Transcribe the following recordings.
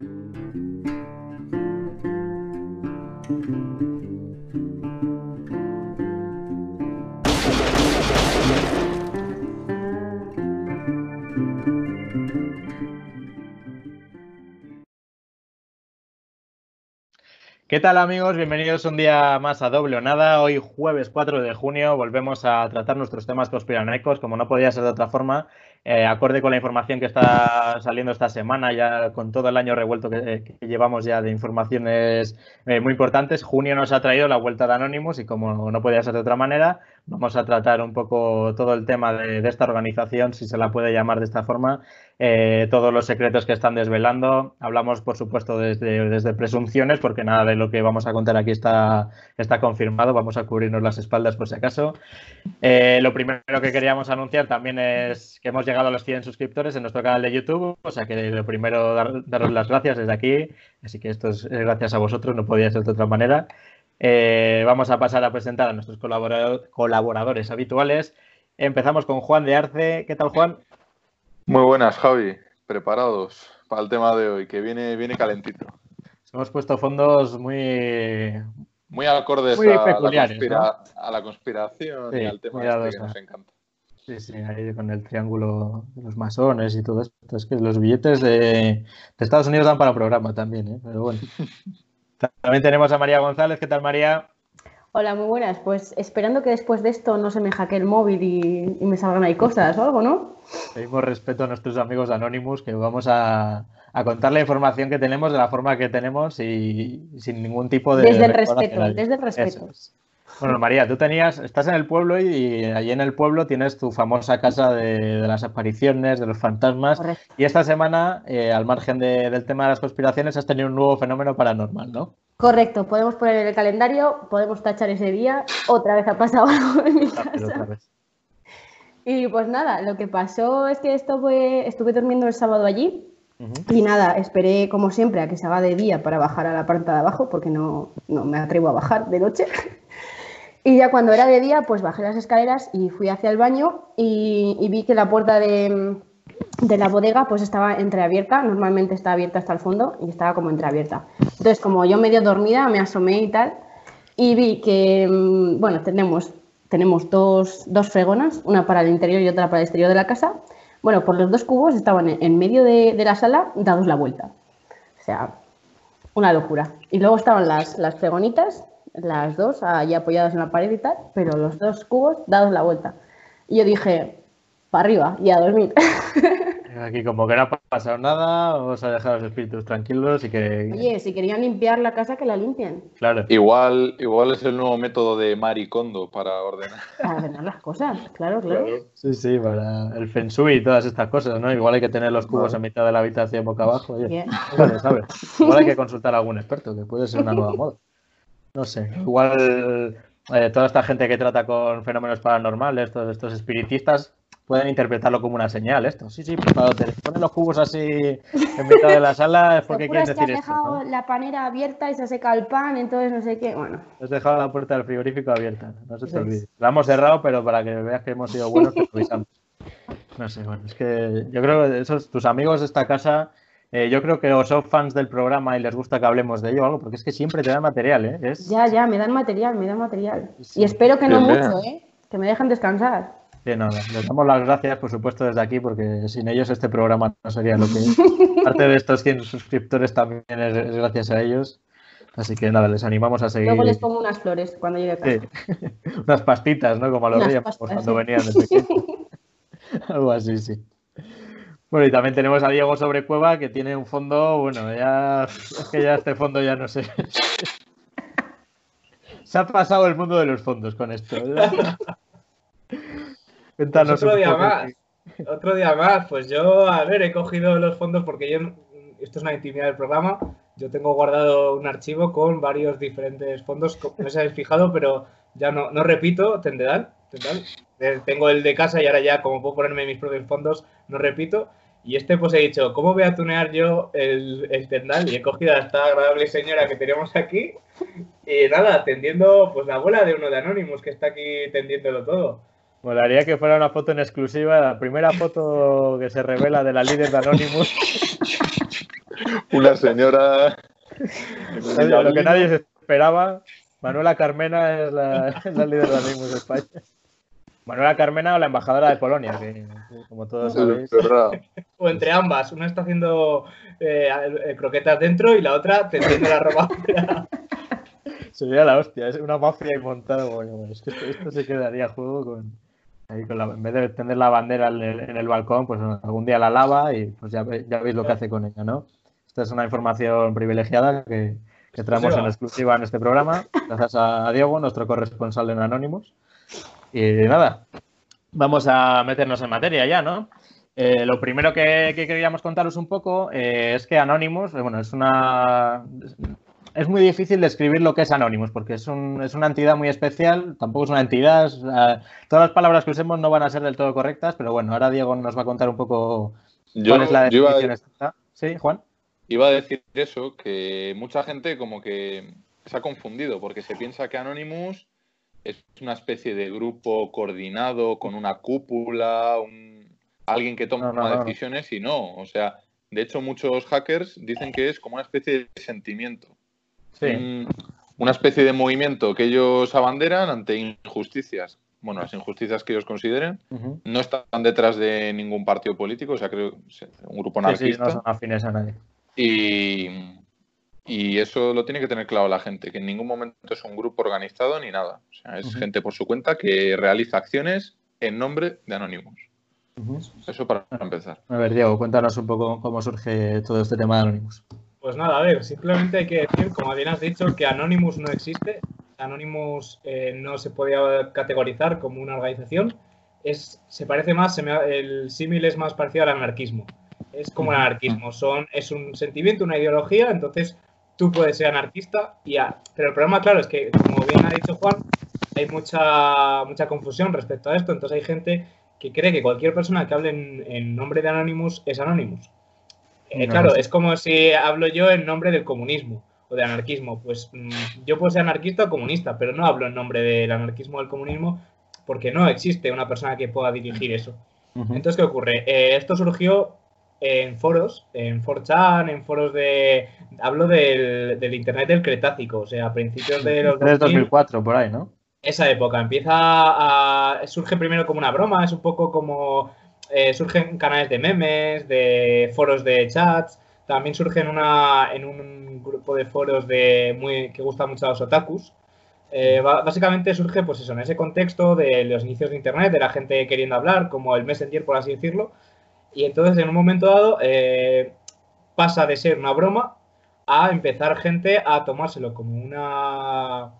Thank you. ¿Qué tal amigos? Bienvenidos un día más a Doble o Nada. Hoy jueves 4 de junio volvemos a tratar nuestros temas conspiranoicos, como no podía ser de otra forma, eh, acorde con la información que está saliendo esta semana, ya con todo el año revuelto que, llevamos ya de informaciones eh, muy importantes. Junio nos ha traído la vuelta de Anonymous y como no podía ser de otra manera, vamos a tratar un poco todo el tema de esta organización, si se la puede llamar de esta forma, eh, todos los secretos que están desvelando. Hablamos, por supuesto, desde, desde, presunciones, porque nada de lo que vamos a contar aquí está, está confirmado. Vamos a cubrirnos las espaldas por si acaso. Eh, lo primero que queríamos anunciar también es que hemos llegado a los 100 suscriptores en nuestro canal de YouTube. O sea que lo primero, dar, daros las gracias desde aquí. Así que esto es gracias a vosotros, no podía ser de otra manera. Eh, vamos a pasar a presentar a nuestros colaboradores habituales. Empezamos con Juan de Arce. ¿Qué tal, Juan? Muy buenas, Javi. Preparados para el tema de hoy, que viene, viene calentito. Hemos puesto fondos muy... Muy acordes a, la conspiración y al tema este que nos encanta. Sí, sí, ahí con el triángulo de los masones y todo esto. Es que los billetes de, Estados Unidos dan para programa también, ¿eh? Pero bueno. también tenemos a María González. ¿Qué tal, María? Hola, muy buenas. Pues esperando que después de esto no se me hackee el móvil y, me salgan ahí cosas o algo, ¿no? Pedimos respeto a nuestros amigos Anonymous que vamos a, contar la información que tenemos de la forma que tenemos y, sin ningún tipo de... Desde el respeto, desde el respeto. Bueno, María, tú tenías, estás en el pueblo y, allí en el pueblo tienes tu famosa casa de, las apariciones, de los fantasmas. Y esta semana, eh, al margen del tema de las conspiraciones, has tenido un nuevo fenómeno paranormal, ¿no? Correcto, podemos poner en el calendario, podemos tachar ese día, otra vez ha pasado algo en mi casa. Y pues nada, lo que pasó es que esto fue, estuve durmiendo el sábado allí y nada, esperé como siempre a que se haga de día para bajar a la parte de abajo porque no, no me atrevo a bajar de noche. Y ya cuando era de día, pues bajé las escaleras y fui hacia el baño y vi que la puerta de, de la bodega pues estaba entreabierta, normalmente está abierta hasta el fondo y estaba como entreabierta. Entonces, como yo medio dormida, me asomé y tal, y vi que, mm, bueno, tenemos, tenemos dos, dos fregonas, una para el interior y otra para el exterior de la casa. Bueno, por los dos cubos estaban en, medio de, la sala dados la vuelta. O sea, una locura. Y luego estaban las, las fregonitas, las dos, ahí apoyadas en la pared y tal, pero los dos cubos dados la vuelta. Y yo dije, para arriba y a dormir. Aquí como que no ha pasado nada, vamos a dejar los espíritus tranquilos y que... Oye, si querían limpiar la casa, que la limpien. Claro. Igual, igual es el nuevo método de Maricondo para ordenar. Para ordenar las cosas, claro, claro, Sí, sí, para el feng shui y todas estas cosas, ¿no? Igual hay que tener los cubos en mitad de la habitación boca abajo. Oye, ¿sabes? Igual hay que consultar a algún experto, que puede ser una nueva moda. No sé, igual eh, toda esta gente que trata con fenómenos paranormales, todos estos espiritistas, pueden interpretarlo como una señal esto. Sí, sí, te ponen los cubos así en mitad de la sala es porque quieres decir que has dejado la panera abierta y se seca el pan, entonces no sé qué, bueno. Has dejado la puerta del frigorífico abierta, no se te olvide. La hemos cerrado, pero para que veas que hemos sido buenos, pues. No sé, bueno, es que yo creo que esos, tus amigos de esta casa, eh, yo creo que o son fans del programa y les gusta que hablemos de ello o algo, porque es que siempre te dan material, ¿eh? Ya, ya, me dan material, me dan material. Y espero que no mucho, ¿eh? Que me dejen descansar. Sí, no, les damos las gracias, por supuesto, desde aquí, porque sin ellos este programa no sería lo que es. Parte de estos 100 suscriptores también es, gracias a ellos. Así que nada, les animamos a seguir. Luego les pongo unas flores cuando llegue a casa. unas pastitas, ¿no? Como a los reyes cuando venían de pequeños. Algo así, sí. Bueno, y también tenemos a Diego sobre Cueva, que tiene un fondo, bueno, ya es que ya este fondo ya no sé. Se ha pasado el mundo de los fondos con esto. otro día más. Otro día más. Pues yo, a ver, he cogido los fondos porque yo, esto es una intimidad del programa. Yo tengo guardado un archivo con varios diferentes fondos. No se habéis fijado, pero ya no, no repito, tendrán. Tengo el de casa y ahora ya, como puedo ponerme mis propios fondos, no repito. Y este, pues he dicho, ¿cómo voy a tunear yo el, el tendal? Y he cogido a esta agradable señora que tenemos aquí. Y nada, tendiendo, pues la abuela de uno de Anonymous que está aquí tendiéndolo todo. Molaría que fuera una foto en exclusiva, la primera foto que se revela de la líder de Anonymous. Una señora. Lo que nadie se esperaba. Manuela Carmena es la, líder de Anonymous de España. Manuela Carmena o la embajadora de Polonia, que como todos sabéis. O entre ambas, una está haciendo eh, croquetas dentro y la otra tendiendo la ropa. Sería la hostia, es una mafia montada. Bueno, es que esto, se quedaría a juego con, ahí con la, en vez de tener la bandera en el, balcón, pues algún día la lava y pues ya, ya veis lo que hace con ella, ¿no? Esta es una información privilegiada que, que traemos en exclusiva en este programa, gracias a Diego, nuestro corresponsal en Anónimos. Y nada, vamos a meternos en materia ya, ¿no? Eh, lo primero que, queríamos contaros un poco eh, es que Anonymous, eh, bueno, es una. Es muy difícil describir lo que es Anonymous, porque es, es una entidad muy especial, tampoco es una entidad. todas las palabras que usemos no van a ser del todo correctas, pero bueno, ahora Diego nos va a contar un poco cuál es la definición exacta. ¿Sí, Juan? Iba a decir eso, que mucha gente como que se ha confundido, porque se piensa que Anonymous es una especie de grupo coordinado con una cúpula, alguien que toma decisiones y no. O sea, de hecho muchos hackers dicen que es como una especie de sentimiento. una especie de movimiento que ellos abanderan ante injusticias. Bueno, las injusticias que ellos consideren. No están detrás de ningún partido político, o sea, creo un grupo anarquista. no son afines a nadie. Y, y eso lo tiene que tener claro la gente, que en ningún momento es un grupo organizado ni nada. O sea, es gente por su cuenta que realiza acciones en nombre de Anonymous. Eso para empezar. A ver, Diego, cuéntanos un poco cómo surge todo este tema de Anonymous. Pues nada, a ver, simplemente hay que decir, como bien has dicho, que Anonymous no existe. Anonymous eh, no se podía categorizar como una organización. Es, se parece más, el símil es más parecido al anarquismo. Es como el anarquismo, son, es un sentimiento, una ideología, entonces tú puedes ser anarquista y ya. Pero el problema, claro, es que, como bien ha dicho Juan, hay mucha, mucha confusión respecto a esto. Entonces hay gente que cree que cualquier persona que hable en, nombre de Anonymous es Anonymous. Eh, claro, es como si hablo yo en nombre del comunismo o de anarquismo. Pues mm, yo puedo ser anarquista o comunista, pero no hablo en nombre del anarquismo o del comunismo porque no existe una persona que pueda dirigir eso. Entonces, ¿qué ocurre? Eh, esto surgió en foros, en 4chan, en foros de... Hablo del, del Internet del Cretácico, o sea, a principios de los... 2004, por ahí, ¿no? Esa época. Empieza a... Surge primero como una broma, es un poco como... Eh, surgen canales de memes, de foros de chats, también surge en, una, en un grupo de foros de muy, que gusta mucho a los otakus. Eh, básicamente surge pues eso, en ese contexto de los inicios de Internet, de la gente queriendo hablar, como el Messenger, por así decirlo, y entonces en un momento dado eh, pasa de ser una broma a empezar gente a tomárselo como una,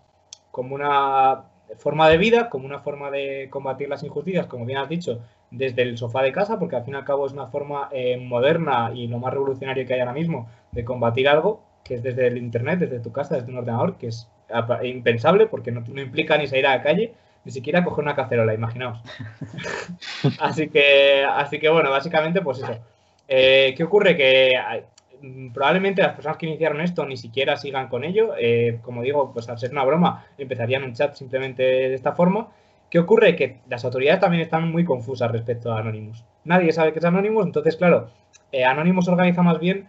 como una forma de vida, como una forma de combatir las injusticias, como bien has dicho, desde el sofá de casa, porque al fin y al cabo es una forma eh, moderna y lo más revolucionario que hay ahora mismo de combatir algo, que es desde el Internet, desde tu casa, desde un ordenador, que es impensable porque no, no implica ni salir a la calle, ni siquiera coger una cacerola, imaginaos. así que, así que bueno, básicamente pues eso. Eh, ¿Qué ocurre? Que probablemente las personas que iniciaron esto ni siquiera sigan con ello. Eh, como digo, pues al ser una broma, empezarían un chat simplemente de esta forma. ¿Qué ocurre? Que las autoridades también están muy confusas respecto a Anonymous. Nadie sabe qué es Anonymous, entonces, claro, eh, Anonymous organiza más bien,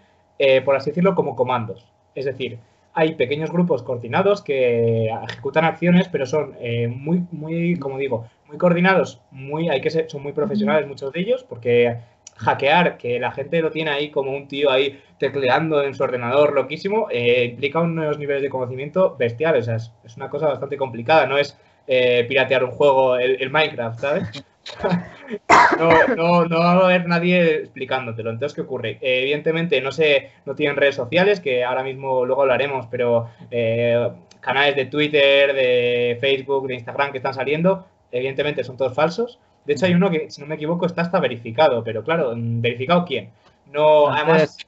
por así decirlo, como comandos. Es decir, hay pequeños grupos coordinados que ejecutan acciones, pero son eh, muy, muy, como digo, muy coordinados, muy, hay que ser, son muy profesionales muchos de ellos, porque hackear, que la gente lo tiene ahí como un tío ahí tecleando en su ordenador loquísimo, eh, implica unos niveles de conocimiento bestiales, o sea, es, una cosa bastante complicada, no es eh, piratear un juego, el Minecraft, ¿sabes? no, no, no va a haber nadie explicándotelo. Entonces, ¿qué ocurre? Eh, evidentemente, no sé, no tienen redes sociales, que ahora mismo luego hablaremos, pero eh, canales de Twitter, de Facebook, de Instagram que están saliendo, evidentemente son todos falsos. De hecho, hay uno que, si no me equivoco, está hasta verificado, pero claro, ¿verificado quién? No, además.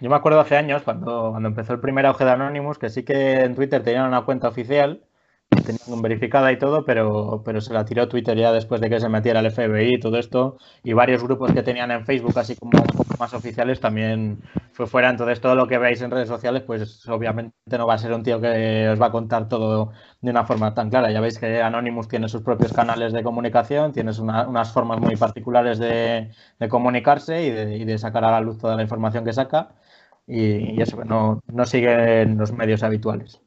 Yo me acuerdo hace años, cuando, cuando empezó el primer auge de Anonymous, que sí que en Twitter tenían una cuenta oficial tenían verificada y todo, pero, pero se la tiró Twitter ya después de que se metiera el FBI y todo esto. Y varios grupos que tenían en Facebook, así como un poco más oficiales, también fue fuera. Entonces, todo lo que veis en redes sociales, pues obviamente no va a ser un tío que os va a contar todo de una forma tan clara. Ya veis que Anonymous tiene sus propios canales de comunicación, tienes unas formas muy particulares de, comunicarse y de, y de sacar a la luz toda la información que saca. y, eso, no, no siguen los medios habituales.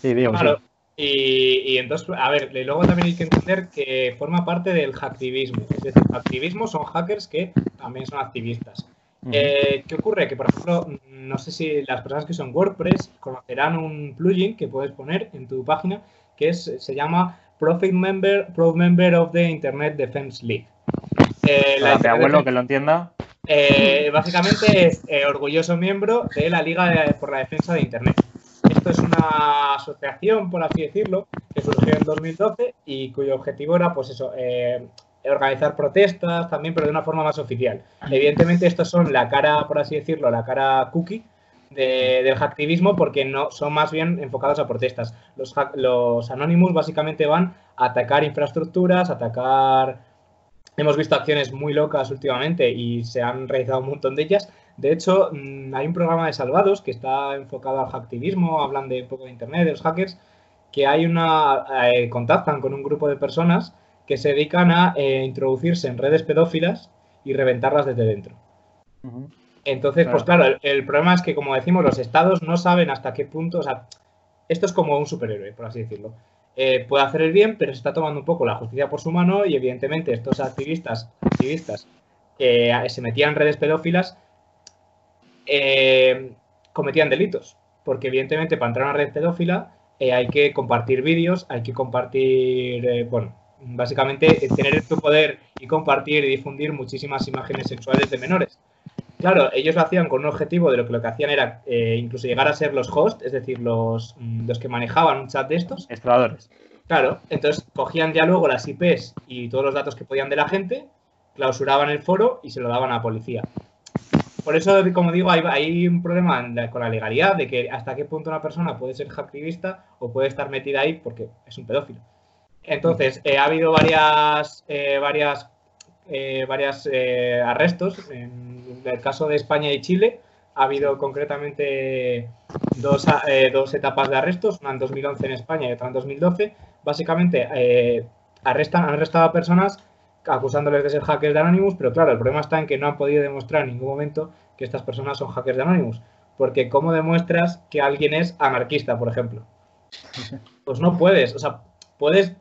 Sí, digo, claro. Y, entonces, a ver, luego también hay que entender que forma parte del hacktivismo. Es decir, activismo son hackers que también son activistas. Eh, ¿Qué ocurre? Que, por ejemplo, no sé si las personas que son WordPress conocerán un plugin que puedes poner en tu página que es, se llama Profit Member, Pro Member of the Internet Defense League. Eh, mi abuelo que lo entienda. Eh, básicamente es eh, orgulloso miembro de la Liga por la Defensa de Internet. Esto es una asociación, por así decirlo, que surgió en 2012 y cuyo objetivo era, pues eso, eh, organizar protestas también, pero de una forma más oficial. Evidentemente, estos son la cara, por así decirlo, la cara cookie del hacktivismo porque no son más bien enfocados a protestas. Los, los Anonymous básicamente van a atacar infraestructuras, atacar Hemos visto acciones muy locas últimamente y se han realizado un montón de ellas. De hecho, mm, hay un programa de salvados que está enfocado al hacktivismo, hablan de un poco de internet, de los hackers, que hay una eh, contactan con un grupo de personas que se dedican a eh, introducirse en redes pedófilas y reventarlas desde dentro. Entonces, pues claro, el, problema es que, como decimos, los estados no saben hasta qué punto, o sea, esto es como un superhéroe, por así decirlo. Eh, puede hacer el bien, pero se está tomando un poco la justicia por su mano y evidentemente estos activistas, activistas que se metían en redes pedófilas eh, cometían delitos, porque evidentemente para entrar a una red pedófila eh, hay que compartir vídeos, hay que compartir, bueno, básicamente tener tu poder y compartir y difundir muchísimas imágenes sexuales de menores. Claro, ellos lo hacían con un objetivo de lo que lo que hacían era eh, incluso llegar a ser los hosts, es decir, los, mm, los que manejaban un chat de estos. Exploradores. Claro, entonces cogían ya luego las IPs y todos los datos que podían de la gente, clausuraban el foro y se lo daban a la policía. Por eso, como digo, hay, un problema con la legalidad de que hasta qué punto una persona puede ser hacktivista o puede estar metida ahí porque es un pedófilo. Entonces, eh, ha habido varias, eh, varias, varias arrestos en el caso de España y Chile, ha habido concretamente dos, eh, dos, etapas de arrestos, una en 2011 en España y otra en 2012. Básicamente, eh, arrestan, han arrestado a personas acusándoles de ser hackers de Anonymous, pero claro, el problema está en que no han podido demostrar en ningún momento que estas personas son hackers de Anonymous. Porque ¿cómo demuestras que alguien es anarquista, por ejemplo? Pues no puedes, o sea, puedes,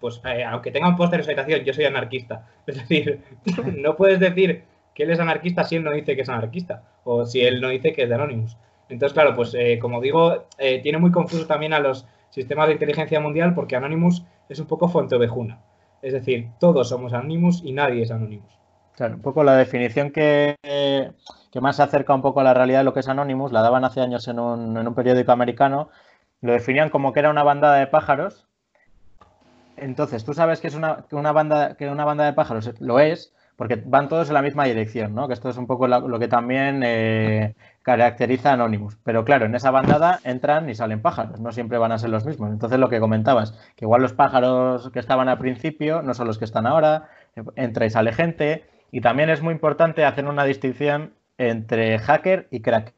pues eh, aunque tenga un póster de habitación, yo soy anarquista. Es decir, no puedes decir que él es anarquista si él no dice que es anarquista o si él no dice que es de Anonymous. Entonces, claro, pues eh, como digo, eh, tiene muy confuso también a los sistemas de inteligencia mundial porque Anonymous es un poco fuente ovejuna. Es decir, todos somos Anonymous y nadie es Anonymous. Claro, un poco la definición que, que, más se acerca un poco a la realidad de lo que es Anonymous, la daban hace años en un, en un periódico americano, lo definían como que era una bandada de pájaros. Entonces, tú sabes que es una, una, banda, que una banda de pájaros lo es, porque van todos en la misma dirección, ¿no? Que esto es un poco lo, que también eh, caracteriza a Anonymous. Pero claro, en esa bandada entran y salen pájaros, no siempre van a ser los mismos. Entonces lo que comentabas, que igual los pájaros que estaban al principio no son los que están ahora, entra y sale gente. Y también es muy importante hacer una distinción entre hacker y cracker.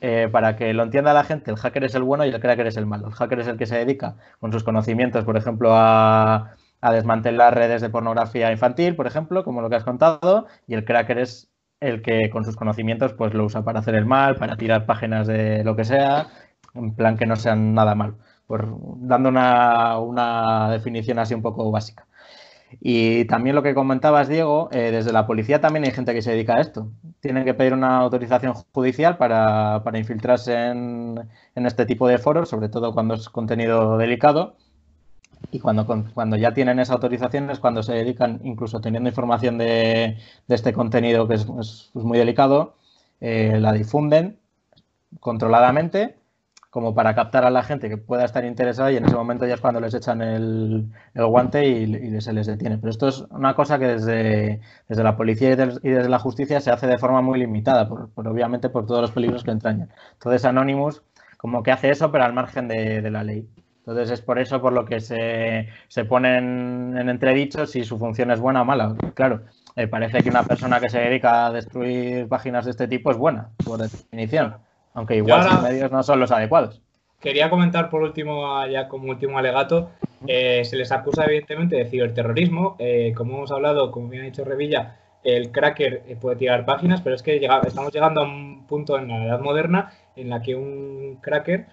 Eh, para que lo entienda la gente, el hacker es el bueno y el cracker es el malo. El hacker es el que se dedica con sus conocimientos, por ejemplo, a a desmantelar redes de pornografía infantil, por ejemplo, como lo que has contado, y el cracker es el que con sus conocimientos pues lo usa para hacer el mal, para tirar páginas de lo que sea, en plan que no sean nada mal, por, dando una, definición así un poco básica. Y también lo que comentabas, Diego, eh, desde la policía también hay gente que se dedica a esto. Tienen que pedir una autorización judicial para, infiltrarse en, en, este tipo de foros, sobre todo cuando es contenido delicado y cuando, cuando ya tienen esa autorización es cuando se dedican, incluso teniendo información de, este contenido que es, muy delicado, eh, la difunden controladamente como para captar a la gente que pueda estar interesada y en ese momento ya es cuando les echan el, guante y, se les detiene. Pero esto es una cosa que desde, desde la policía y, desde la justicia se hace de forma muy limitada, por, obviamente por todos los peligros que entrañan. Entonces Anonymous como que hace eso pero al margen de la ley. Entonces es por eso por lo que se, se ponen en entredicho si su función es buena o mala. Claro, eh, parece que una persona que se dedica a destruir páginas de este tipo es buena, por definición, aunque igual sus medios no son los adecuados. Quería comentar por último, ya como último alegato, eh, se les acusa evidentemente de ciberterrorismo. Eh, como hemos hablado, como bien ha dicho Revilla, el cracker eh, puede tirar páginas, pero es que estamos llegando a un punto en la edad moderna en la que un cracker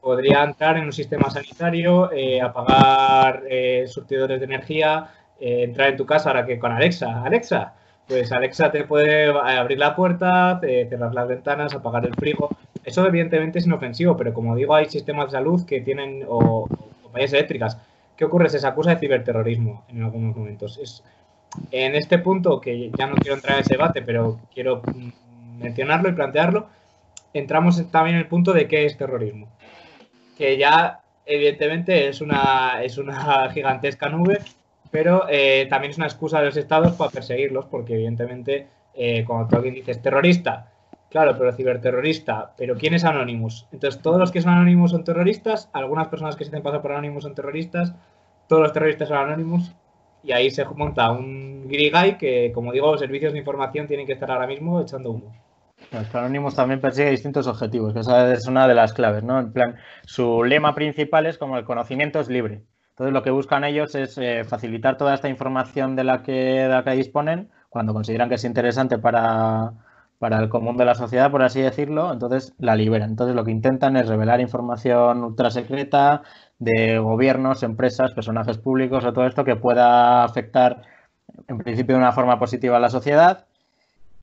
podría entrar en un sistema sanitario, eh, apagar eh, surtidores de energía, entrar en tu casa ahora que con Alexa, Alexa, pues Alexa te puede abrir la puerta, cerrar las ventanas, apagar el frigo. Eso evidentemente es inofensivo, pero como digo, hay sistemas de salud que tienen, o compañías eléctricas. ¿Qué ocurre? Se acusa de ciberterrorismo en algunos momentos. Es, en este punto, que ya no quiero entrar en ese debate, pero quiero mencionarlo y plantearlo, entramos también en el punto de qué es terrorismo. Que ya, evidentemente, es una, es una gigantesca nube, pero eh, también es una excusa de los estados para perseguirlos, porque evidentemente, eh, cuando alguien dices terrorista, claro, pero ciberterrorista, pero ¿quién es Anonymous? Entonces, todos los que son Anonymous son terroristas, algunas personas que se hacen pasar por Anonymous son terroristas, todos los terroristas son Anonymous, y ahí se monta un grigay que, como digo, los servicios de información tienen que estar ahora mismo echando humo. Los Anonymous también persigue distintos objetivos, que esa es una de las claves, ¿no? En plan, su lema principal es como el conocimiento es libre. Entonces lo que buscan ellos es eh, facilitar toda esta información de la, que, de la que disponen cuando consideran que es interesante para, para el común de la sociedad, por así decirlo, entonces la liberan. Entonces lo que intentan es revelar información ultra secreta de gobiernos, empresas, personajes públicos o todo esto que pueda afectar en principio de una forma positiva a la sociedad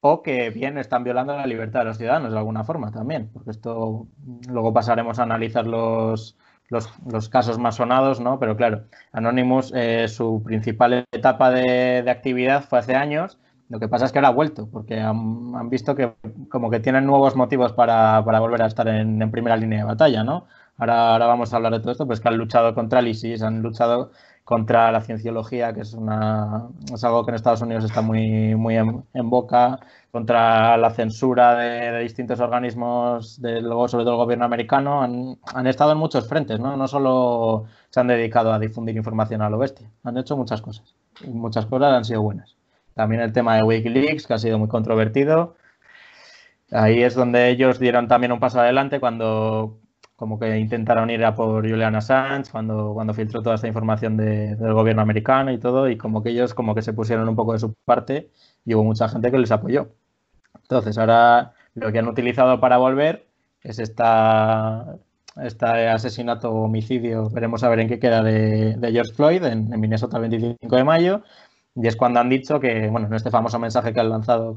o que bien están violando la libertad de los ciudadanos de alguna forma también, porque esto luego pasaremos a analizar los, los, casos más sonados, ¿no? Pero claro, Anonymous, eh, su principal etapa de, de actividad fue hace años lo que pasa es que ahora ha vuelto, porque han, visto que como que tienen nuevos motivos para, volver a estar en, primera línea de batalla, ¿no? Ahora, ahora vamos a hablar de todo esto, pues que han luchado contra el ISIS, han luchado contra la cienciología, que es, una, es algo que en Estados Unidos está muy, muy en, boca, contra la censura de, distintos organismos, de, luego sobre todo el gobierno americano, han, han, estado en muchos frentes, ¿no? No solo se han dedicado a difundir información a lo bestia, han hecho muchas cosas, y muchas cosas han sido buenas. También el tema de Wikileaks, que ha sido muy controvertido. Ahí es donde ellos dieron también un paso adelante cuando como que intentaron ir a por Julian Assange, cuando, cuando filtró toda esta información del gobierno americano y todo, y como que ellos como que se pusieron un poco de su parte y hubo mucha gente que les apoyó. Entonces, ahora lo que han utilizado para volver es esta, este asesinato homicidio, veremos a ver en qué queda de, George Floyd en, en Minnesota el 25 de mayo, y es cuando han dicho que, bueno, en este famoso mensaje que han lanzado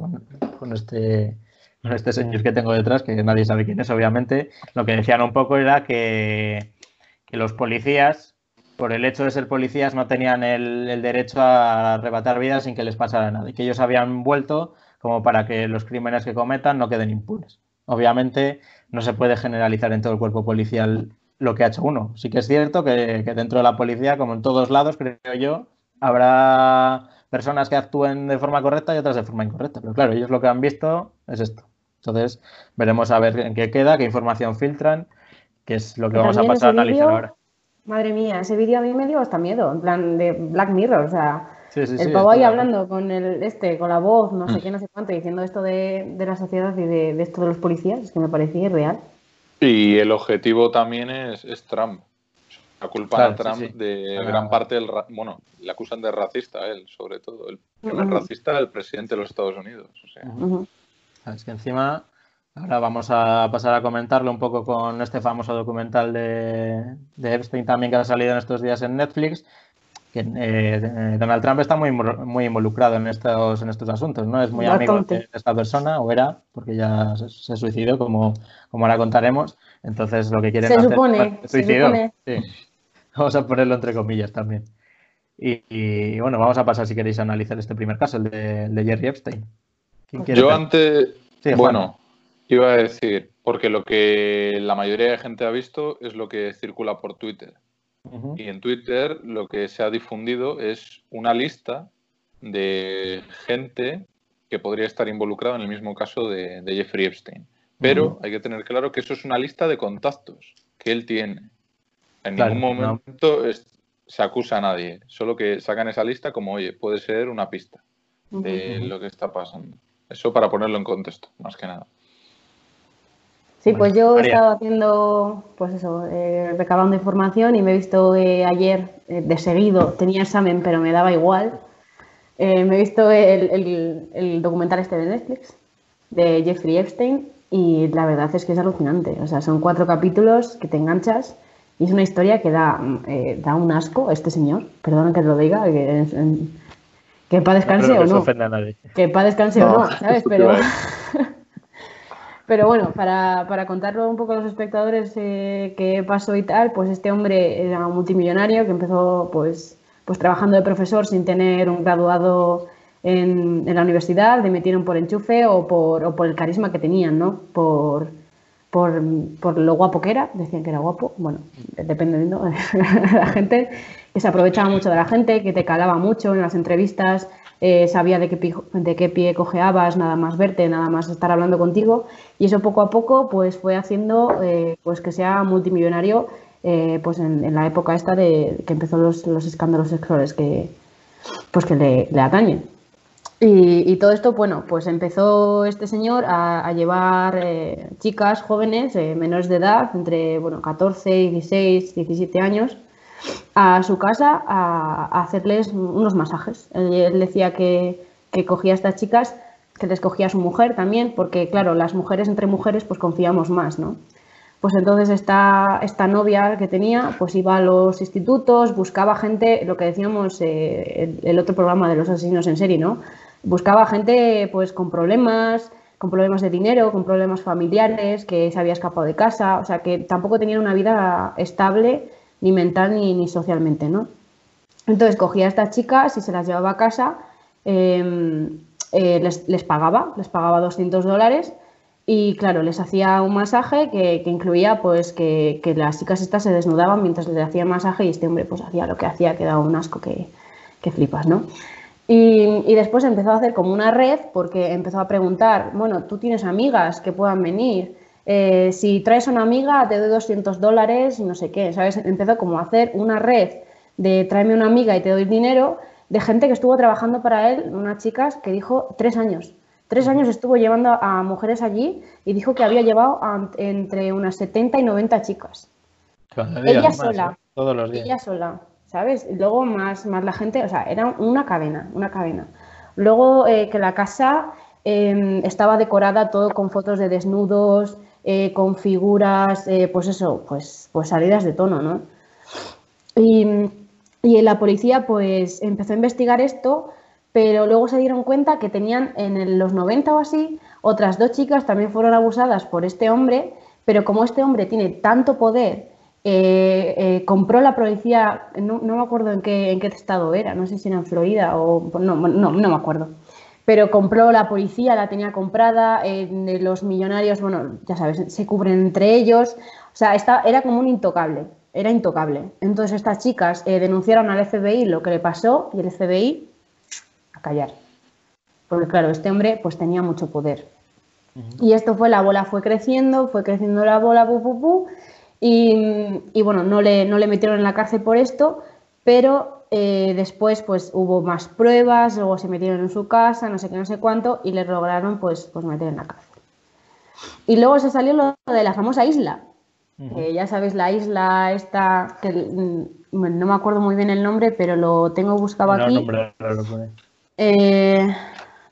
con, este, con este señor que tengo detrás, que nadie sabe quién es, obviamente, lo que decían un poco era que, los policías, por el hecho de ser policías, no tenían el, derecho a arrebatar vidas sin que les pasara nada. Y que ellos habían vuelto como para que los crímenes que cometan no queden impunes. Obviamente no se puede generalizar en todo el cuerpo policial lo que ha hecho uno. Sí que es cierto que dentro de la policía, como en todos lados, creo yo, habrá personas que actúen de forma correcta y otras de forma incorrecta. Pero claro, ellos lo que han visto es esto. Entonces, veremos a ver en qué queda, qué información filtran, qué es lo que vamos a pasar a analizar ahora. Madre mía, ese vídeo a mí me dio hasta miedo, en plan de Black Mirror, o sea, el pavo ahí hablando con el este, con la voz, no sé mm. qué, no sé cuánto, diciendo esto de, la sociedad y de, esto de los policías, es que me parecía irreal. Y el objetivo también es Trump. La culpa a Trump de gran parte del. Bueno, le acusan de racista a él, sobre todo. El primer racista el presidente de los Estados Unidos. Es que encima. Ahora vamos a pasar a comentarlo un poco con este famoso documental de, Epstein también que ha salido en estos días en Netflix. Que eh, Donald Trump está muy, muy involucrado en estos, en estos asuntos, ¿no? Es muy amigo de esta persona, o era, porque ya se, suicidó, como, como ahora contaremos. Entonces lo que quieren se Supone, se supone. Sí. Vamos a ponerlo entre comillas también. Y, bueno, vamos a pasar si queréis analizar este primer caso, el de, Jerry Epstein. Yo antes, bueno, iba a decir, porque lo que la mayoría de gente ha visto es lo que circula por Twitter. Y en Twitter lo que se ha difundido es una lista de gente que podría estar involucrada en el mismo caso de, Jeffrey Epstein. Pero hay que tener claro que eso es una lista de contactos que él tiene. En ningún momento se acusa a nadie, solo que sacan esa lista como, oye, puede ser una pista de lo que está pasando. Eso para ponerlo en contexto, más que nada. Sí, pues yo he estado haciendo, pues eso, eh, recabando información y me he visto ayer eh, de seguido, tenía examen pero me daba igual, Eh, me he visto el, documental este de Netflix, de Jeffrey Epstein, y la verdad es que es alucinante. O sea, son cuatro capítulos que te enganchas y es una historia que da, eh, da un asco a este señor. Perdona que te lo diga, que, que para descanse o no. Que para descanse o no, ¿sabes? Pero, pero bueno, para, para, contarlo un poco a los espectadores eh, qué pasó y tal, pues este hombre era un multimillonario que empezó pues pues trabajando de profesor sin tener un graduado en, la universidad, le metieron por enchufe o por, por el carisma que tenían, ¿no? Por, por, lo guapo que era, decían que era guapo, bueno, dependiendo de la gente, que se aprovechaba mucho de la gente, que te calaba mucho en las entrevistas, eh, sabía de qué, pie, de qué pie cojeabas, nada más verte, nada más estar hablando contigo, y eso poco a poco pues fue haciendo eh, pues que sea multimillonario eh, pues en, la época esta de que empezó los, escándalos sexuales que, pues que le, atañen. Y, todo esto, bueno, pues empezó este señor a, llevar eh, chicas jóvenes, menores de edad, entre bueno, 14, 16, 17 años, a su casa a, hacerles unos masajes. Él, decía que, cogía a estas chicas, que les cogía a su mujer también, porque claro, las mujeres entre mujeres pues confiamos más, ¿no? Pues entonces esta, esta novia que tenía, pues iba a los institutos, buscaba gente, lo que decíamos eh, el, otro programa de los asesinos en serie, ¿no? Buscaba gente pues con problemas, con problemas de dinero, con problemas familiares, que se había escapado de casa, o sea, que tampoco tenían una vida estable ni mental ni, ni socialmente, ¿no? Entonces cogía a estas chicas y se las llevaba a casa, em, eh, les, les, pagaba, les pagaba 200 dólares y claro, les hacía un masaje que, incluía pues que, las chicas estas se desnudaban mientras les hacía masaje y este hombre pues hacía lo que hacía, que daba un asco que, flipas, ¿no? Y, después empezó a hacer como una red porque empezó a preguntar, bueno, tú tienes amigas que puedan venir, eh, si traes una amiga te doy 200 dólares y no sé qué, ¿sabes? Empezó como a hacer una red de tráeme una amiga y te doy dinero de gente que estuvo trabajando para él, unas chicas que dijo tres años. Tres años estuvo llevando a mujeres allí y dijo que había llevado entre unas 70 y 90 chicas. ella sola. ¿eh? Todos los días. Ella sola, ¿sabes? Y luego más, más la gente, o sea, era una cadena, una cadena. Luego eh, que la casa em, estaba decorada todo con fotos de desnudos, eh, con figuras, pues eso, pues, pues salidas de tono, ¿no? Y, y la policía pues empezó a investigar esto pero luego se dieron cuenta que tenían en los 90 o así, otras dos chicas también fueron abusadas por este hombre, pero como este hombre tiene tanto poder, eh, eh, compró la policía, no, me acuerdo en qué, en qué estado era, no sé si era en Florida o no, no, no me acuerdo, pero compró la policía, la tenía comprada, eh, los millonarios, bueno, ya sabes, se cubren entre ellos, o sea, era como un intocable, era intocable. Entonces estas chicas denunciaron al FBI lo que le pasó y el FBI callar. Porque claro, este hombre pues tenía mucho poder. Y esto fue, la bola fue creciendo, fue creciendo la bola, y, bueno, no le, no le metieron en la cárcel por esto, pero eh, después pues hubo más pruebas, luego se metieron en su casa, no sé qué, no sé cuánto, y le lograron pues, pues meter en la cárcel. Y luego se salió lo de la famosa isla. ya sabéis, la isla esta, que mm, no me acuerdo muy bien el nombre, pero lo tengo buscado aquí. Eh,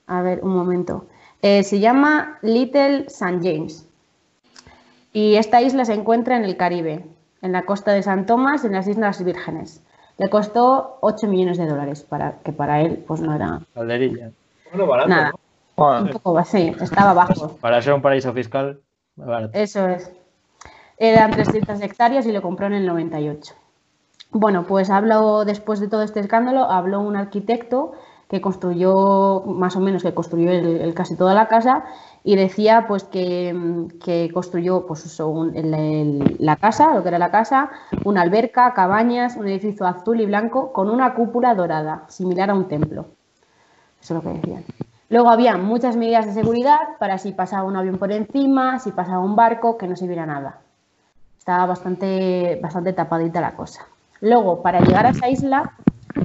a ver, un momento. Eh, se llama Little St. James. Y esta isla se encuentra en el Caribe, en la costa de San Tomás, en las Islas Vírgenes. Le costó 8 millones de dólares, para, que para él pues no era... Calderilla. Bueno, barato, Nada. Un poco, sí, estaba bajo. Para ser un paraíso fiscal, Eso es. Eran 300 hectáreas y lo compró en el 98. Bueno, pues habló, después de todo este escándalo, habló un arquitecto que construyó, más o menos, que construyó el, casi toda la casa y decía pues que, construyó pues la casa, lo que era la casa, una alberca, cabañas, un edificio azul y blanco con una cúpula dorada, similar a un templo. Eso es lo que decían. Luego había muchas medidas de seguridad para si pasaba un avión por encima, si pasaba un barco, que no se viera nada. Estaba bastante, bastante tapadita la cosa. Luego, para llegar a esa isla,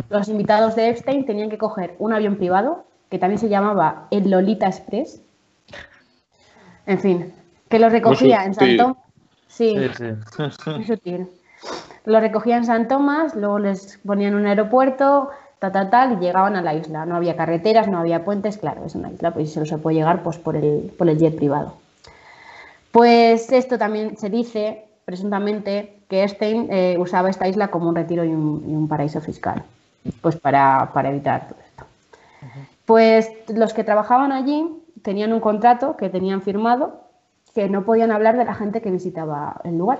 los invitados de Epstein tenían que coger un avión privado, que también se llamaba el Lolita Express. En fin, que lo recogía en San Tomás. Sí, sí, sutil. Lo recogía en San Tomás, luego les ponían en un aeropuerto, tal, tal, tal, y llegaban a la isla. No había carreteras, no había puentes, claro, es una isla, pues solo se puede llegar pues, por, el, por el jet privado. Pues esto también se dice, presuntamente, que Stein eh, usaba esta isla como un retiro y un, paraíso fiscal, pues para, evitar todo esto. Pues los que trabajaban allí tenían un contrato que tenían firmado que no podían hablar de la gente que visitaba el lugar.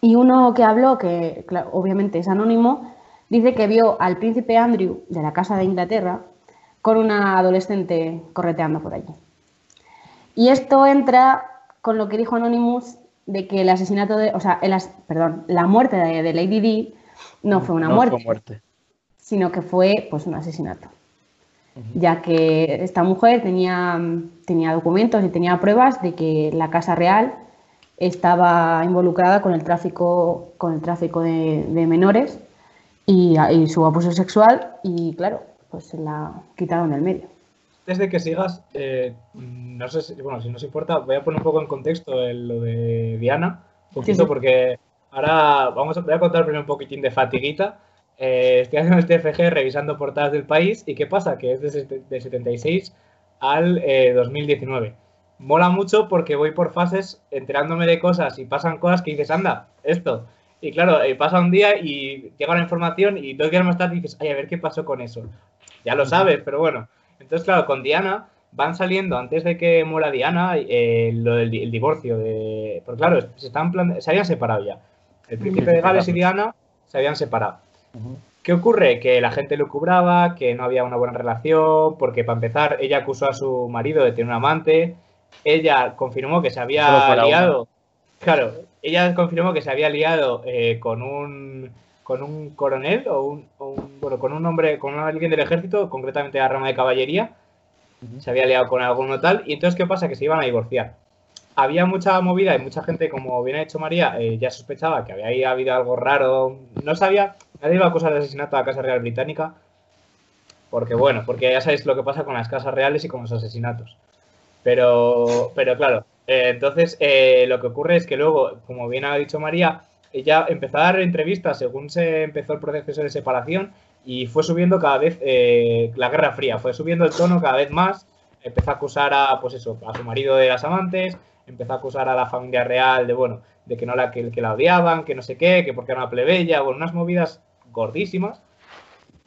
Y uno que habló, que obviamente es anónimo, dice que vio al príncipe Andrew de la Casa de Inglaterra con una adolescente correteando por allí. Y esto entra con lo que dijo Anonymous de que el asesinato de, o sea, el perdón, la muerte de, Lady D no fue una muerte, sino que fue pues un asesinato. Ya que esta mujer tenía, tenía documentos y tenía pruebas de que la Casa Real estaba involucrada con el tráfico, con el tráfico de, menores y, su abuso sexual y claro, pues se la quitaron del medio. Desde que sigas, eh, no sé si, bueno, si nos importa, voy a poner un poco en contexto lo de Diana, un poquito, porque ahora vamos a, voy a contar primero un poquitín de fatiguita. Eh, estoy haciendo el TFG revisando portadas del país y ¿qué pasa? Que es de, de 76 al 2019 mola mucho porque voy por fases enterándome de cosas y pasan cosas que dices, anda, esto. Y claro, eh, pasa un día y llega la información y dos días más tarde dices, ay, a ver qué pasó con eso. Ya lo sabes, pero bueno. Entonces, claro, con Diana van saliendo antes de que muera Diana eh, lo del el divorcio. De... Porque claro, se, están se habían separado ya. El príncipe de Gales y Diana se habían separado. ¿Qué ocurre? Que la gente lo cubraba, que no había una buena relación, porque para empezar ella acusó a su marido de tener un amante, ella confirmó que se había liado. Claro, ella confirmó que se había liado eh, con un con un coronel o un, bueno, con un hombre, con alguien del ejército, concretamente de la rama de caballería. Se había liado con alguno tal. Y entonces, ¿qué pasa? Que se iban a divorciar. Había mucha movida y mucha gente, como bien ha hecho María, eh, ya sospechaba que había habido algo raro. No sabía, nadie iba a acusar de asesinato a la Casa Real Británica. Porque, bueno, porque ya sabéis lo que pasa con las casas reales y con los asesinatos. Pero, pero claro, eh, entonces eh, lo que ocurre es que luego, como bien ha dicho María, ella empezó a dar entrevistas según se empezó el proceso de separación y fue subiendo cada vez eh, la Guerra Fría, fue subiendo el tono cada vez más, empezó a acusar a, pues eso, a su marido de las amantes, empezó a acusar a la familia real de, bueno, de que no la, que, que la odiaban, que no sé qué, que porque era una plebeya, bueno, unas movidas gordísimas.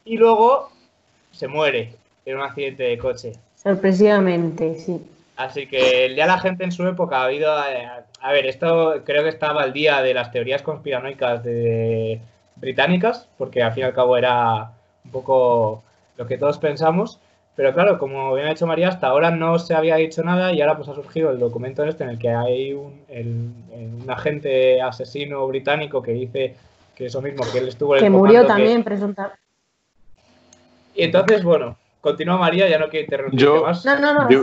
Y luego se muere en un accidente de coche. Sorpresivamente, sí. Así que ya la gente en su época ha habido. Eh, a ver, esto creo que estaba al día de las teorías conspiranoicas de, británicas, porque al fin y al cabo era un poco lo que todos pensamos. Pero claro, como bien ha dicho María, hasta ahora no se había dicho nada y ahora pues ha surgido el documento este en el que hay un, un agente asesino británico que dice que eso mismo, que él estuvo en el Que murió también, presuntamente. Y entonces, bueno, continúa María, ya no quiero interrumpir más. No, no, no, sí,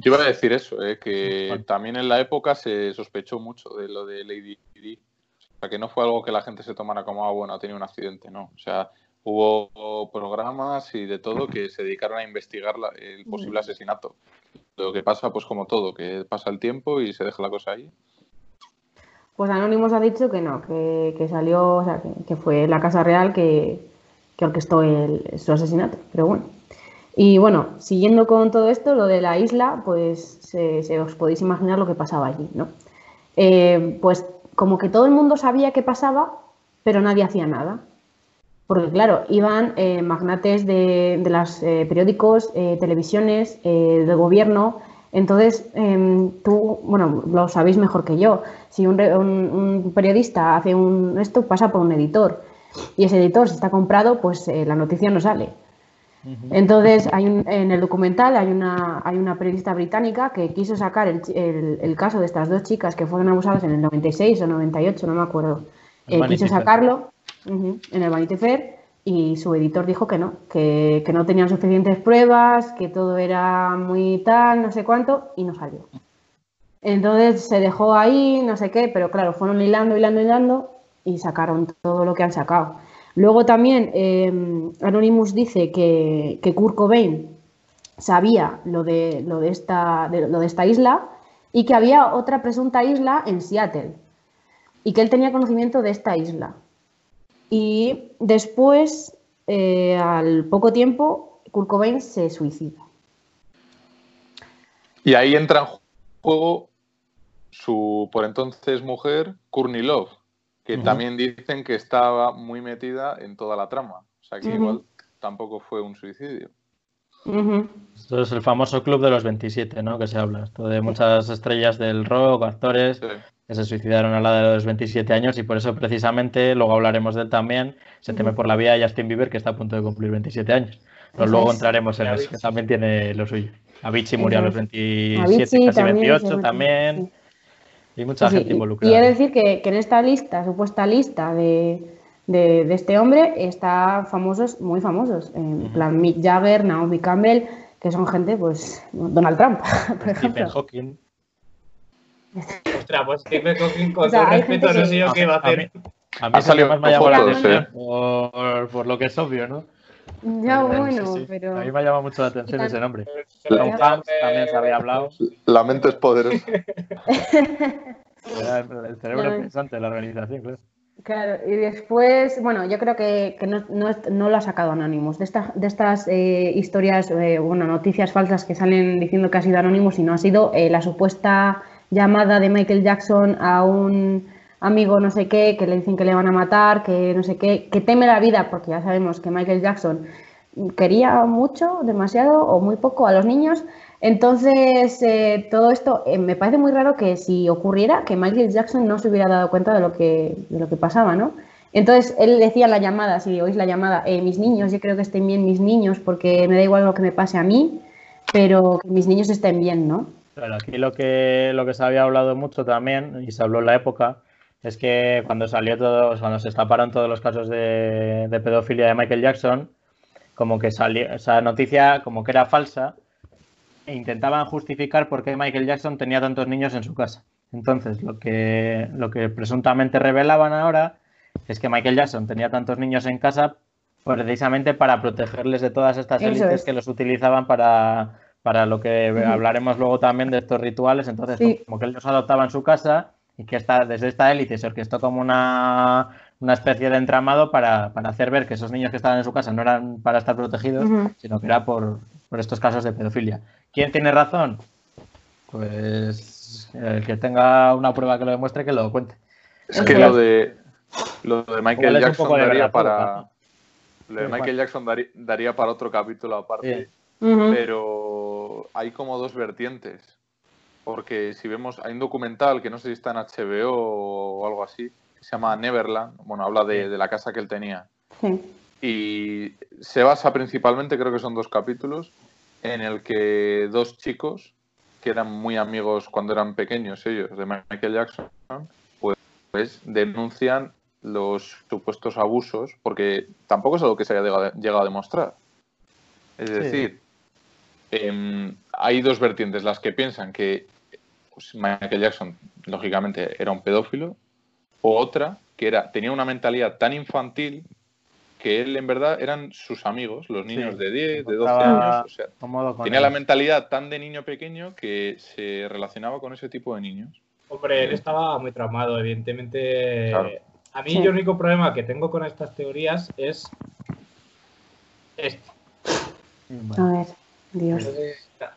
yo iba a decir eso, eh, que también en la época se sospechó mucho de lo de Lady Di. O sea, que no fue algo que la gente se tomara como, ah, bueno, ha tenido un accidente, no. O sea, hubo programas y de todo que se dedicaron a investigar el posible asesinato. Lo que pasa, pues como todo, que pasa el tiempo y se deja la cosa ahí. Pues Anónimos ha dicho que no, que, salió, o sea, que, fue la Casa Real que, que orquestó el, su asesinato. Pero bueno, y bueno, siguiendo con todo esto, lo de la isla, pues se, os podéis imaginar lo que pasaba allí, ¿no? Eh, pues como que todo el mundo sabía qué pasaba, pero nadie hacía nada. Porque claro, iban eh, magnates de, los eh, periódicos, televisiones, del gobierno. Entonces, em, tú, bueno, lo sabéis mejor que yo. Si un, un, periodista hace un esto, pasa por un editor. Y ese editor, si está comprado, pues la noticia no sale. Entonces, hay en el documental hay una, hay una periodista británica que quiso sacar el, caso de estas dos chicas que fueron abusadas en el 96 o 98, no me acuerdo. Eh, quiso sacarlo en el Vanity Fair y su editor dijo que no, que, no tenían suficientes pruebas, que todo era muy tal, no sé cuánto, y no salió. Entonces se dejó ahí, no sé qué, pero claro, fueron hilando, hilando, hilando y sacaron todo lo que han sacado. Luego también eh, Anonymous dice que, que, Kurt Cobain sabía lo de, lo, de esta, lo de esta isla y que había otra presunta isla en Seattle y que él tenía conocimiento de esta isla. Y después eh, al poco tiempo, Kurt Cobain se suicida. Y ahí entra en juego su por entonces mujer, Courtney Love, que también dicen que estaba muy metida en toda la trama. O sea que igual tampoco fue un suicidio. Esto es el famoso club de los 27, ¿no? Que se habla. Esto de muchas estrellas del rock, actores que se suicidaron a la de los 27 años y por eso precisamente, luego hablaremos de él también, se teme por la vida de Justin Bieber que está a punto de cumplir 27 años. Pero luego entraremos en eso, que también tiene lo suyo. Avicii murió a los 27, casi 28 también. Y mucha gente involucrada. De decir que, en esta lista, supuesta lista de, este hombre, está famosos, muy famosos. En plan Mick Jagger, Naomi Campbell, que son gente, pues, Donald Trump, por ejemplo. Stephen Hawking. Ostras, pues Stephen Hawking, con todo respeto, no sé yo qué va a hacer. A mí, a mí más me ha llamado la atención por, por, lo que es obvio, ¿no? Ya, bueno, pero. A mí me ha llamado mucho la atención ese nombre. Tom Hanks también se había hablado. La mente es poderosa. el cerebro pensante de la organización, claro. Claro, y después, bueno, yo creo que, que no, no, no, lo ha sacado Anonymous. De, esta, de estas eh, historias, eh, bueno, noticias falsas que salen diciendo que ha sido Anonymous y no ha sido eh, la supuesta llamada de Michael Jackson a un amigo no sé qué, que le dicen que le van a matar, que no sé qué, que teme la vida, porque ya sabemos que Michael Jackson quería mucho, demasiado o muy poco a los niños. Entonces, eh, todo esto eh, me parece muy raro que si ocurriera, que Michael Jackson no se hubiera dado cuenta de lo que, de lo que pasaba, ¿no? Entonces, él decía en la llamada, si oís la llamada, eh, mis niños, yo creo que estén bien mis niños, porque me da igual lo que me pase a mí, pero que mis niños estén bien, ¿no? Claro, aquí lo que, lo que se había hablado mucho también, y se habló en la época, es que cuando salió todo, cuando se destaparon todos los casos de, pedofilia de Michael Jackson, como que salió, esa noticia como que era falsa, e intentaban justificar por qué Michael Jackson tenía tantos niños en su casa. Entonces, lo que, lo que presuntamente revelaban ahora es que Michael Jackson tenía tantos niños en casa precisamente para protegerles de todas estas élites que los utilizaban para, para lo que hablaremos luego también de estos rituales. Entonces, como que él los adoptaba en su casa y que está, desde esta élite se orquestó como una, especie de entramado para, hacer ver que esos niños que estaban en su casa no eran para estar protegidos, sino que era por, estos casos de pedofilia. ¿Quién tiene razón? Pues el que tenga una prueba que lo demuestre, que lo cuente. Es que lo de, lo de Michael Jackson daría para... Lo de Michael Jackson daría, para otro capítulo aparte, pero hay como dos vertientes porque si vemos, hay un documental que no sé si está en HBO o algo así, que se llama Neverland, bueno, habla de, la casa que él tenía. Y se basa principalmente, creo que son dos capítulos, en el que dos chicos, que eran muy amigos cuando eran pequeños ellos, de Michael Jackson, pues, pues denuncian los supuestos abusos, porque tampoco es algo que se haya llegado a demostrar. Es decir, em, hay dos vertientes, las que piensan que pues Michael Jackson, lógicamente, era un pedófilo, o otra que era, tenía una mentalidad tan infantil que él en verdad eran sus amigos, los niños de 10, de 12 años, o sea, tenía la mentalidad tan de niño pequeño que se relacionaba con ese tipo de niños. Hombre, él estaba muy traumado, evidentemente. A mí el único problema que tengo con estas teorías es este. A ver, Dios.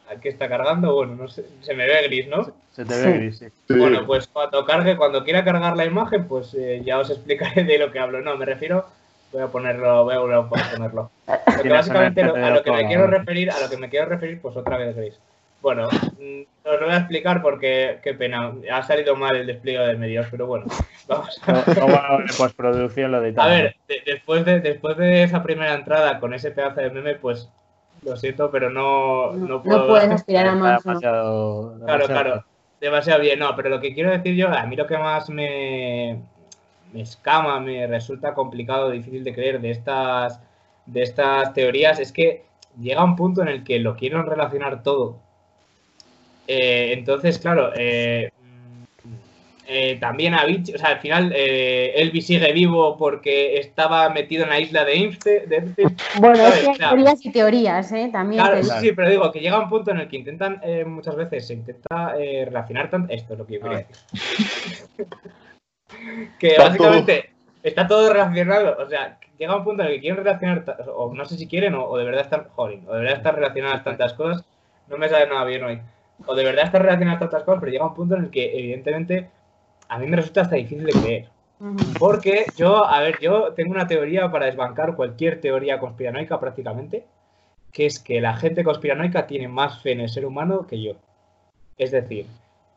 Aquí está cargando, bueno, no sé, se me ve gris, ¿no? Se te ve gris, sí. Bueno, pues cuando cargue, cuando quiera cargar la imagen, pues eh, ya os explicaré de lo que hablo. No, me refiero, voy a ponerlo, voy a, ponerlo. Porque básicamente a lo que me quiero referir, a lo que me quiero referir, pues otra vez gris. Bueno, mm, os lo voy a explicar porque, qué pena, ha salido mal el despliegue de medios, pero bueno, vamos a ver. postproducción lo A ver, después, de, después de esa primera entrada con ese pedazo de meme, pues lo siento, pero no, no puedo. No puedes aspirar a más. Demasiado, claro, claro. Demasiado bien. No, pero lo que quiero decir yo, a mí lo que más me, me escama, me resulta complicado, difícil de creer de estas, de estas teorías es que llega un punto en el que lo quieren relacionar todo. Eh, entonces, claro, eh, eh, también Avicii, o sea, al final eh, Elvis sigue vivo porque estaba metido en la isla de Infe. bueno, es que hay teorías y teorías, ¿eh? También. Claro, sí, pero digo que llega un punto en el que intentan, eh, muchas veces se intenta eh, relacionar tanto. Esto es lo que yo quería decir. que básicamente está todo relacionado, o sea, llega un punto en el que quieren relacionar, o no sé si quieren, o, de verdad están, joder, o de verdad están relacionadas tantas cosas, no me sale nada bien hoy, o de verdad están relacionadas tantas cosas, pero llega un punto en el que evidentemente a mí me resulta hasta difícil de creer. Porque yo, a ver, yo tengo una teoría para desbancar cualquier teoría conspiranoica prácticamente, que es que la gente conspiranoica tiene más fe en el ser humano que yo. Es decir,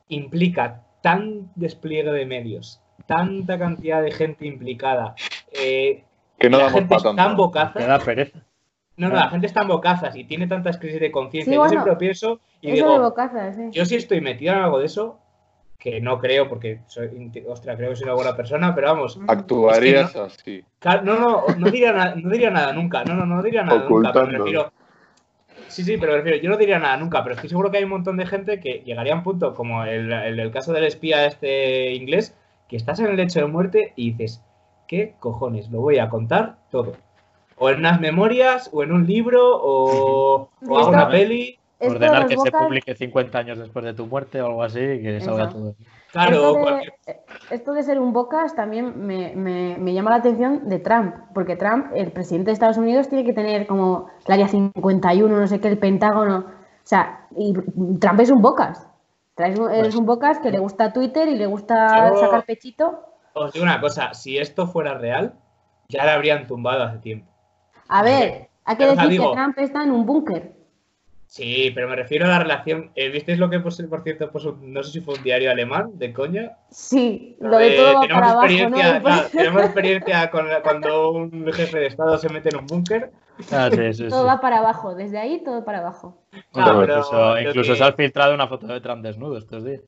implica tan despliegue de medios, tanta cantidad de gente implicada, eh, que no la gente es tan bocaza. da pereza. No, no, la gente está en bocazas y tiene tantas crisis de conciencia. yo siempre pienso y digo, yo sí estoy metido en algo de eso, que no creo porque soy, ostras, creo que soy una buena persona, pero vamos. Actuarías así. No, no, no diría, no diría nada nunca. No, no, no diría nada nunca. Pero refiero, Sí, sí, pero refiero, yo no diría nada nunca, pero estoy seguro que hay un montón de gente que llegaría a un punto, como el, el, caso del espía este inglés, que estás en el lecho de muerte y dices, ¿qué cojones? Lo voy a contar todo. O en unas memorias, o en un libro, o, o hago una peli. Ordenar que se publique 50 años después de tu muerte o algo así y que salga todo. Claro, esto de, ser un bocas también me, llama la atención de Trump, porque Trump, el presidente de Estados Unidos, tiene que tener como el área 51, no sé qué, el Pentágono. O sea, y Trump es un bocas. Es pues un bocas que le gusta Twitter y le gusta sacar pechito. Os digo una cosa, si esto fuera real, ya le habrían tumbado hace tiempo. A ver, hay que decir que Trump está en un búnker. Sí, pero me refiero a la relación. Eh, ¿Visteis lo que, por, por cierto, pues, no sé si fue un diario alemán de coña? Sí, lo de todo va para abajo, ¿no? tenemos experiencia con cuando un jefe de Estado se mete en un búnker. Ah, todo va para abajo, desde ahí todo para abajo. incluso, se ha filtrado una foto de Trump desnudo estos días.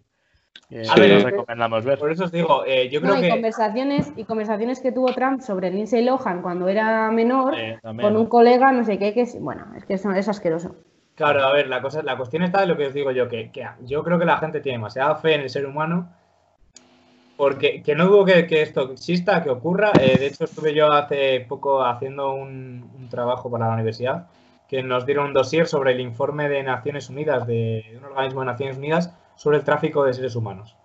a ver, recomendamos ver. Por eso os digo, eh, yo creo no, y Conversaciones, y conversaciones que tuvo Trump sobre Lindsay Lohan cuando era menor, con un colega, no sé qué, que es, bueno, es que es asqueroso. Claro, a ver, la, cosa, la cuestión está de lo que os digo yo, que, yo creo que la gente tiene demasiada fe en el ser humano, porque que no dudo que, esto exista, que ocurra. Eh, de hecho, estuve yo hace poco haciendo un, trabajo para la universidad, que nos dieron un dossier sobre el informe de Naciones Unidas, de, un organismo de Naciones Unidas, sobre el tráfico de seres humanos.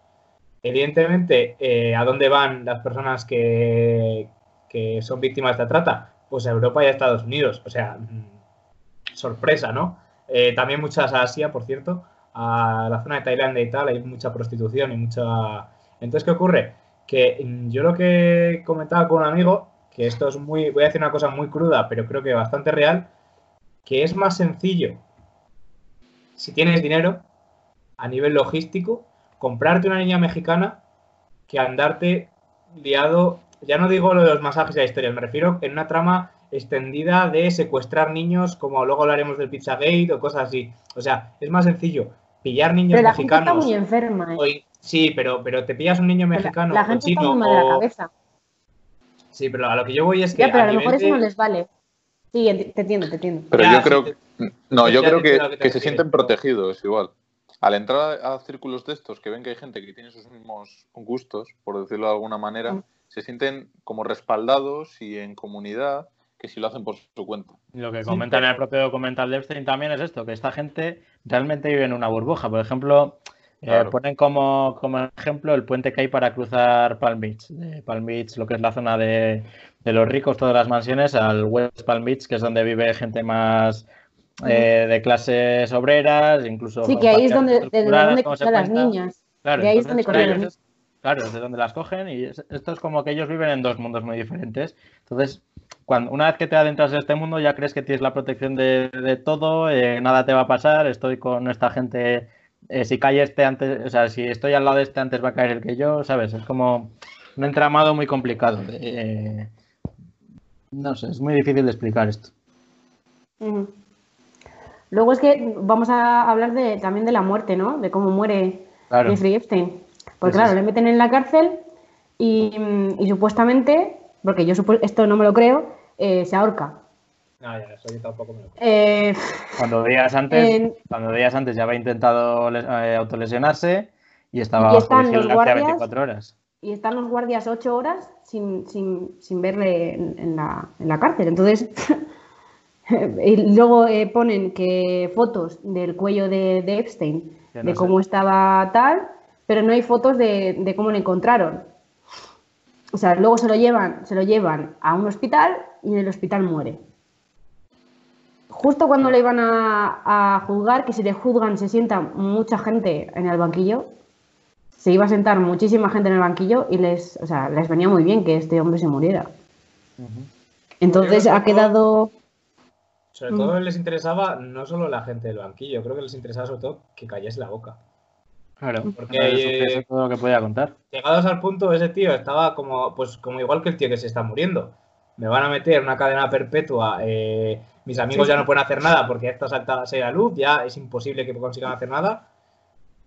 Evidentemente, eh, ¿a dónde van las personas que, que son víctimas de esta trata? Pues a Europa y a Estados Unidos. O sea, mm, sorpresa, ¿no? Eh, también muchas a Asia, por cierto, a la zona de Tailandia y tal, hay mucha prostitución y mucha... Entonces, ¿qué ocurre? Que mm, yo lo que comentaba con un amigo, que esto es muy, voy a decir una cosa muy cruda, pero creo que bastante real, que es más sencillo, si tienes dinero, a nivel logístico, comprarte una niña mexicana que andarte liado, ya no digo lo de los masajes y la historia, me refiero en una trama extendida de secuestrar niños, como luego hablaremos del Pizzagate o cosas así. O sea, es más sencillo pillar niños pero la mexicanos. Gente está muy enferma. ¿eh? sí, pero, pero te pillas un niño mexicano la, gente chino está muy la cabeza. Sí, pero a lo que yo voy es que. Ya, pero a, lo mejor eso no les vale. Sí, te entiendo, te entiendo. Pero yo creo que. No, yo creo que, se sienten protegidos igual. Al entrar a, círculos de estos que ven que hay gente que tiene sus mismos gustos, por decirlo de alguna manera, mm. se sienten como respaldados y en comunidad que si lo hacen por su cuenta. Lo que comentan en el propio documental de Epstein también es esto, que esta gente realmente vive en una burbuja. Por ejemplo, eh, ponen como, ejemplo el puente que hay para cruzar Palm Beach. De Palm Beach, lo que es la zona de, los ricos, todas las mansiones, al West Palm Beach, que es donde vive gente más eh, de clases obreras, incluso... Sí, que ahí es donde, donde cogen las niñas. Claro, de ahí es donde niñas. Claro, es de donde las cogen y esto es como que ellos viven en dos mundos muy diferentes. Entonces, cuando, una vez que te adentras en este mundo ya crees que tienes la protección de, todo, eh, nada te va a pasar, estoy con esta gente, eh, si cae este antes, o sea, si estoy al lado de este antes va a caer el que yo, ¿sabes? Es como un entramado muy complicado. Eh, no sé, es muy difícil de explicar esto. Luego es que vamos a hablar de, también de la muerte, ¿no? De cómo muere Jeffrey Epstein. Porque claro, le meten en la cárcel y, y supuestamente porque yo esto no me lo creo, eh, se ahorca. Ah, ya, eso yo tampoco me lo creo. Eh, cuando días antes, cuando días antes ya había intentado eh, autolesionarse y estaba y están los guardias, 24 horas. Y están los guardias 8 horas sin, sin, sin verle en, la, en, la, cárcel. Entonces, y luego ponen que fotos del cuello de, de Epstein, de cómo estaba tal, pero no hay fotos de, de cómo le encontraron. o sea, luego se lo llevan, se lo llevan a un hospital y en el hospital muere. Justo cuando le iban a, juzgar, que si le juzgan se sienta mucha gente en el banquillo, se iba a sentar muchísima gente en el banquillo y les, o sea, les venía muy bien que este hombre se muriera. Entonces ha quedado... Sobre todo les interesaba no solo la gente del banquillo, creo que les interesaba sobre todo que callase la boca. Claro, porque eso, es todo lo que podía contar. Llegados al punto, ese tío estaba como, pues, como igual que el tío que se está muriendo. Me van a meter una cadena perpetua, eh, mis amigos ya no pueden hacer nada porque esto salta a la luz, ya es imposible que consigan hacer nada.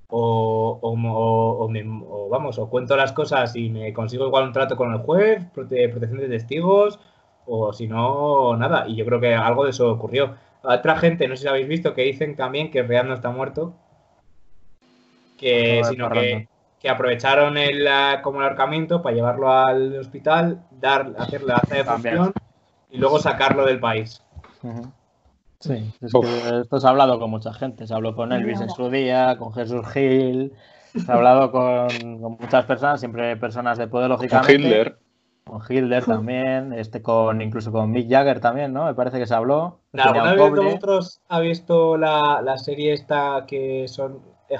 O, o, vamos, o cuento las cosas y me consigo igual un trato con el juez, protección de testigos, o si no, nada. Y yo creo que algo de eso ocurrió. Otra gente, no sé si habéis visto, que dicen también que Real no está muerto, que, sino que, aprovecharon el, como el ahorcamiento para llevarlo al hospital, dar, hacer la acta de función y luego sacarlo del país. Sí, es que esto se ha hablado con mucha gente. Se habló con Elvis en su día, con Jesús Gil, se ha hablado con, muchas personas, siempre personas de poder, lógicamente. Con Hitler. Con Hitler también, este con incluso con Mick Jagger también, ¿no? Me parece que se habló. ¿Alguna vez vosotros ha visto la, la, serie esta que son eh,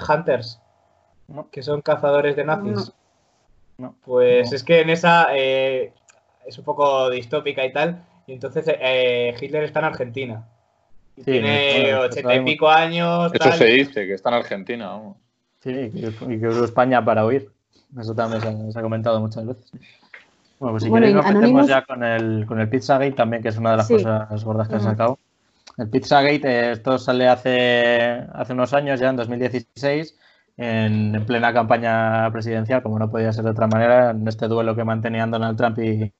Que son cazadores de nazis. Pues es que en esa eh, es un poco distópica y tal. Y entonces eh, Hitler está en Argentina. tiene ochenta y pico años. Eso se dice, que está en Argentina, vamos. Sí, y que usó España para huir. Eso también se ha, comentado muchas veces. Bueno, pues si queréis nos metemos ya con el, con el Pizzagate también, que es una de las cosas gordas que ha sacado. El Pizzagate, eh, esto sale hace, hace unos años, ya en 2016, en, plena campaña presidencial, como no podía ser de otra manera, en este duelo que mantenían Donald Trump y,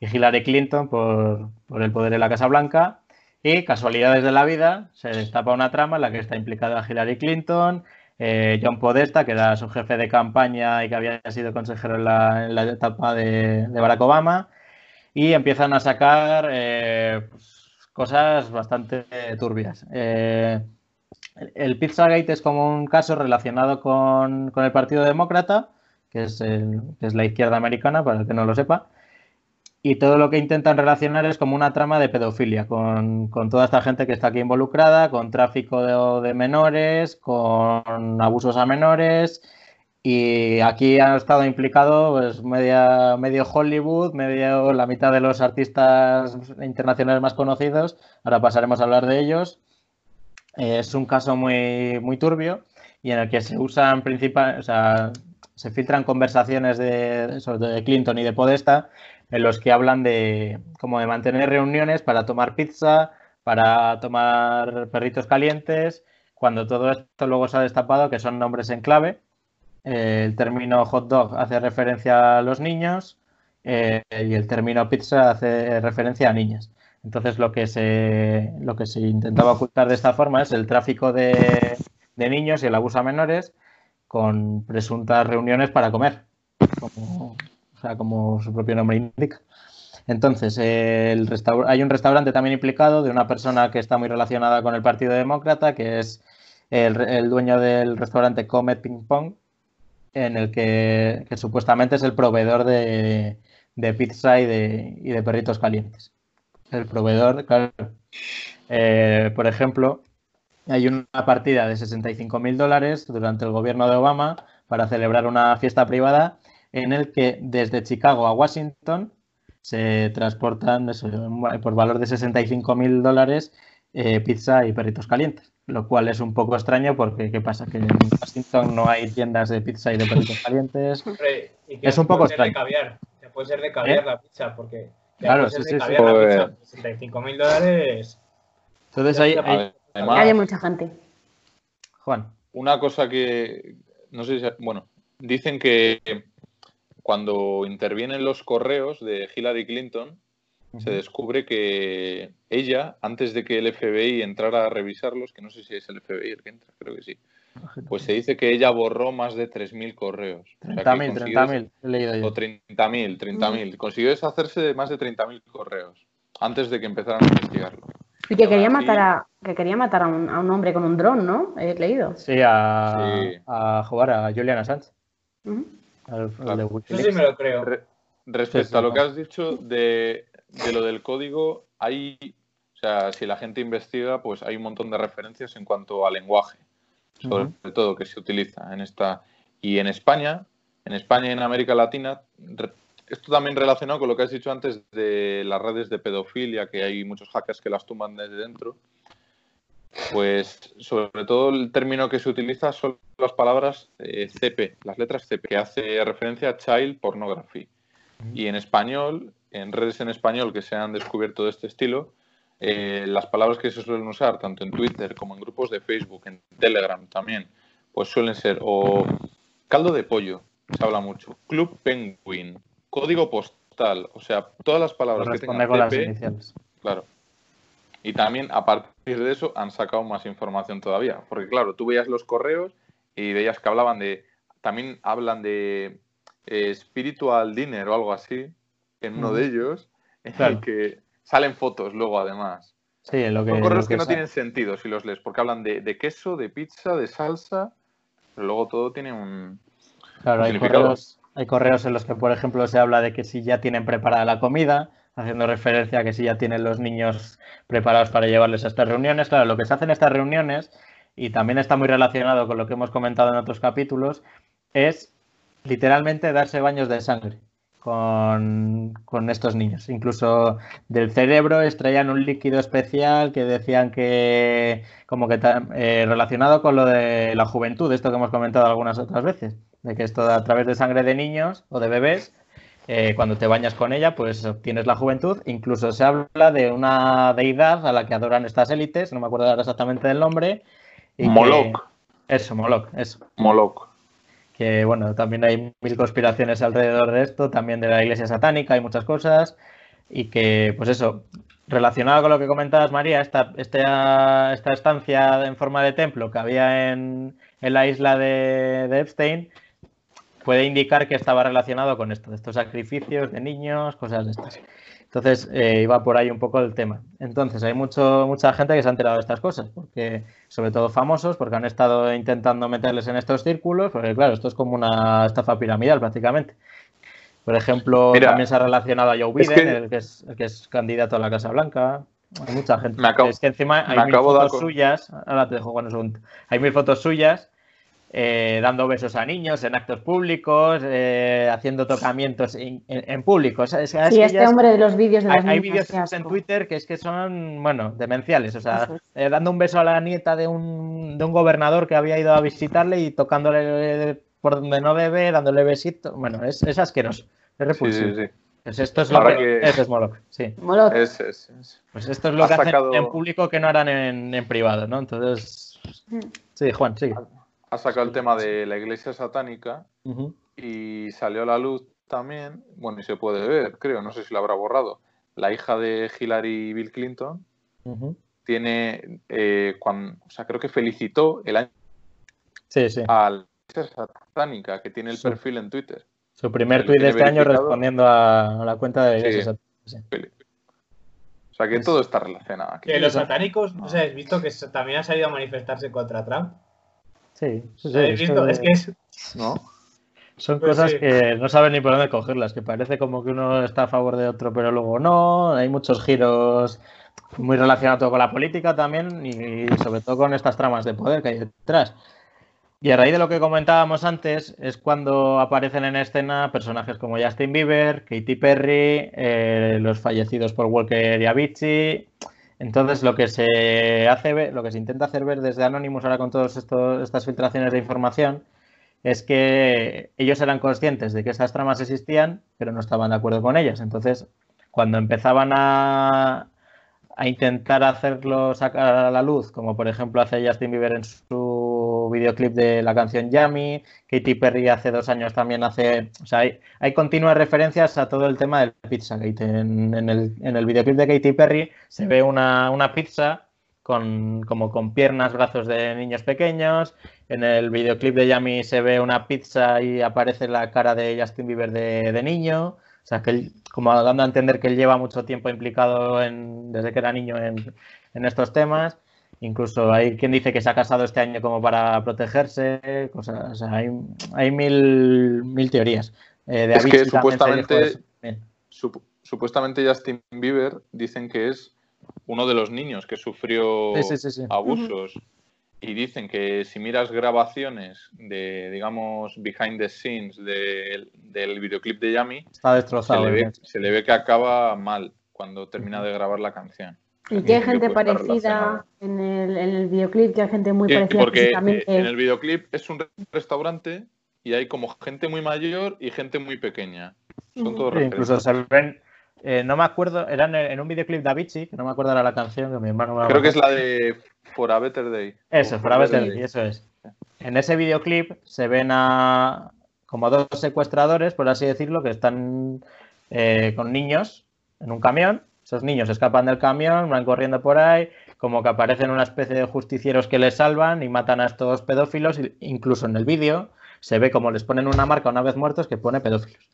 Hillary Clinton por, el poder en la Casa Blanca. Y casualidades de la vida, se destapa una trama en la que está implicada Hillary Clinton, eh, John Podesta, que era su jefe de campaña y que había sido consejero en la, etapa de, Barack Obama, y empiezan a sacar eh, pues, cosas bastante turbias. Eh, el Pizzagate es como un caso relacionado con, el Partido Demócrata, que es, es, la izquierda americana, para el que no lo sepa, y todo lo que intentan relacionar es como una trama de pedofilia, con, toda esta gente que está aquí involucrada, con tráfico de, menores, con abusos a menores, y aquí han estado implicados pues, media, medio Hollywood, medio la mitad de los artistas internacionales más conocidos, ahora pasaremos a hablar de ellos, es un caso muy, muy turbio y en el que se usan principal, o sea, se filtran conversaciones de, sobre de Clinton y de Podesta en los que hablan de como de mantener reuniones para tomar pizza, para tomar perritos calientes, cuando todo esto luego se ha destapado que son nombres en clave. Eh, el término hot dog hace referencia a los niños eh, y el término pizza hace referencia a niñas. Entonces lo que se, lo que se intentaba ocultar de esta forma es el tráfico de, niños y el abuso a menores con presuntas reuniones para comer, como, o sea, como su propio nombre indica. Entonces, hay un restaurante también implicado de una persona que está muy relacionada con el Partido Demócrata, que es el, dueño del restaurante Comet Ping Pong, en el que, supuestamente es el proveedor de, pizza y de perritos calientes el proveedor, claro. Eh, por ejemplo, hay una partida de 65 mil dólares durante el gobierno de Obama para celebrar una fiesta privada en el que desde Chicago a Washington se transportan por valor de 65 mil dólares eh, pizza y perritos calientes, lo cual es un poco extraño porque ¿qué pasa? Que en Washington no hay tiendas de pizza y de perritos calientes. es un poco extraño. puede ser de caviar ¿Eh? la pizza porque Claro, sí, sí, sí. 65 mil dólares. Entonces hay, hay... mucha gente. Juan. Una cosa que, no sé si, bueno, dicen que cuando intervienen los correos de Hillary Clinton, se descubre que ella, antes de que el FBI entrara a revisarlos, que no sé si es el FBI el que entra, creo que sí, pues se dice que ella borró más de 3.000 correos. 30.000, 30.000, he leído yo. O 30.000, 30.000. Consiguió deshacerse de más de 30.000 correos antes de que empezaran a investigarlo. Y que quería matar a, que quería matar a un, a un hombre con un dron, ¿no? He leído. Sí, a, a jugar a Julian Assange. Uh sí me lo creo. respecto a lo que has dicho de, de lo del código, hay, o sea, si la gente investiga, pues hay un montón de referencias en cuanto al lenguaje, sobre todo que se utiliza en esta. Y en España, en España y en América Latina, esto también relacionado con lo que has dicho antes de las redes de pedofilia, que hay muchos hackers que las tumban desde dentro. Pues sobre todo el término que se utiliza son las palabras eh, CP, las letras CP, que hace referencia a Child Pornography. Y en español, en redes en español que se han descubierto de este estilo, eh, las palabras que se suelen usar tanto en Twitter como en grupos de Facebook, en Telegram también, pues suelen ser o caldo de pollo, se habla mucho, Club Penguin, código postal, o sea, todas las palabras que tengan CP, claro. Y también a partir de eso han sacado más información todavía, porque claro, tú veías los correos y veías que hablaban de, también hablan de eh, Spiritual Dinner o algo así, en uno de ellos, en el que salen fotos luego además. Sí, lo que, Son correos que, no tienen sentido si los lees, porque hablan de, queso, de pizza, de salsa, pero luego todo tiene un, claro, hay correos, hay correos en los que, por ejemplo, se habla de que si ya tienen preparada la comida, haciendo referencia a que si ya tienen los niños preparados para llevarles a estas reuniones. Claro, lo que se hace en estas reuniones, y también está muy relacionado con lo que hemos comentado en otros capítulos, es literalmente darse baños de sangre con, estos niños. Incluso del cerebro extraían un líquido especial que decían que, como que eh, relacionado con lo de la juventud, esto que hemos comentado algunas otras veces, de que esto a través de sangre de niños o de bebés, eh, cuando te bañas con ella, pues obtienes la juventud. Incluso se habla de una deidad a la que adoran estas élites, no me acuerdo ahora exactamente del nombre. Moloch. Eso, Moloch, eso. Moloch que bueno, también hay mil conspiraciones alrededor de esto, también de la iglesia satánica, hay muchas cosas, y que, pues eso, relacionado con lo que comentabas, María, esta, esta, esta estancia en forma de templo que había en, en la isla de, de, Epstein, puede indicar que estaba relacionado con esto, estos sacrificios de niños, cosas de estas. Entonces, eh, iba por ahí un poco el tema. Entonces, hay mucho, mucha gente que se ha enterado de estas cosas, porque sobre todo famosos, porque han estado intentando meterles en estos círculos, porque claro, esto es como una estafa piramidal prácticamente. Por ejemplo, también se ha relacionado a Joe Biden, el, que es, el que es candidato a la Casa Blanca. Hay mucha gente. es que encima hay mil fotos suyas. Ahora te dejo con eso. Hay mil fotos suyas eh, dando besos a niños en actos públicos, eh, haciendo tocamientos en, público. sí, este hombre de los vídeos de Hay, hay vídeos en Twitter que es que son, bueno, demenciales. O sea, eh, dando un beso a la nieta de un, de un gobernador que había ido a visitarle y tocándole por donde no debe, dándole besitos. Bueno, es, es asqueroso. Es repulsivo. Sí, sí, sí. Pues esto es lo que, es Moloch, sí. Moloch. Es, es, pues esto es lo que hacen en público que no harán en, en privado, ¿no? Entonces, mm. sí, Juan, sigue ha sacado el tema de la iglesia satánica y salió a la luz también, bueno, y se puede ver, creo, no sé si lo habrá borrado, la hija de Hillary Bill Clinton tiene, eh, cuando, o sea, creo que felicitó el año a la iglesia satánica que tiene el perfil en Twitter. Su primer tweet de este año respondiendo a, la cuenta de la iglesia satánica. O sea que todo está relacionado. Que los satánicos, no sé, has visto que también han salido a manifestarse contra Trump. Sí, Es que es... ¿No? Son pues cosas que no saben ni por dónde cogerlas, que parece como que uno está a favor de otro, pero luego no. Hay muchos giros muy relacionados con la política también y sobre todo con estas tramas de poder que hay detrás. Y a raíz de lo que comentábamos antes, es cuando aparecen en escena personajes como Justin Bieber, Katy Perry, eh, los fallecidos por Walker y Avicii, entonces, lo que se hace lo que se intenta hacer ver desde Anonymous ahora con todas estas filtraciones de información es que ellos eran conscientes de que estas tramas existían, pero no estaban de acuerdo con ellas. Entonces, cuando empezaban a, a intentar hacerlo sacar a la luz, como por ejemplo hace Justin Bieber en su videoclip de la canción Yummy, Katy Perry hace dos años también hace, o sea, hay, continuas referencias a todo el tema del Pizzagate. En, en, el, en el videoclip de Katy Perry se ve una, pizza con, como con piernas, brazos de niños pequeños. En el videoclip de Yummy se ve una pizza y aparece la cara de Justin Bieber de, de niño. O sea, que como dando a entender que él lleva mucho tiempo implicado en, desde que era niño en, estos temas. Incluso hay quien dice que se ha casado este año como para protegerse. Cosas, o sea, hay, hay mil, mil teorías. Eh, de es que supuestamente supuestamente Justin Bieber dicen que es uno de los niños que sufrió abusos. Y dicen que si miras grabaciones de, digamos, behind the scenes del videoclip de Yami, está destrozado. Se le, ve, se le ve que acaba mal cuando termina de grabar la canción. Y que hay gente parecida en el, en el, videoclip, que hay gente muy parecida. Porque en el videoclip es un restaurante y hay como gente muy mayor y gente muy pequeña. Son todos Incluso se ven, eh, no me acuerdo, eran en, un videoclip de Avicii, que no me acuerdo ahora la canción, que mi hermano me Creo que es la de For a Better Day. Eso, For, a Better Day, eso es. En ese videoclip se ven a como dos secuestradores, por así decirlo, que están eh, con niños en un camión esos niños escapan del camión, van corriendo por ahí, como que aparecen una especie de justicieros que les salvan y matan a estos pedófilos. Incluso en el vídeo se ve como les ponen una marca una vez muertos que pone pedófilos.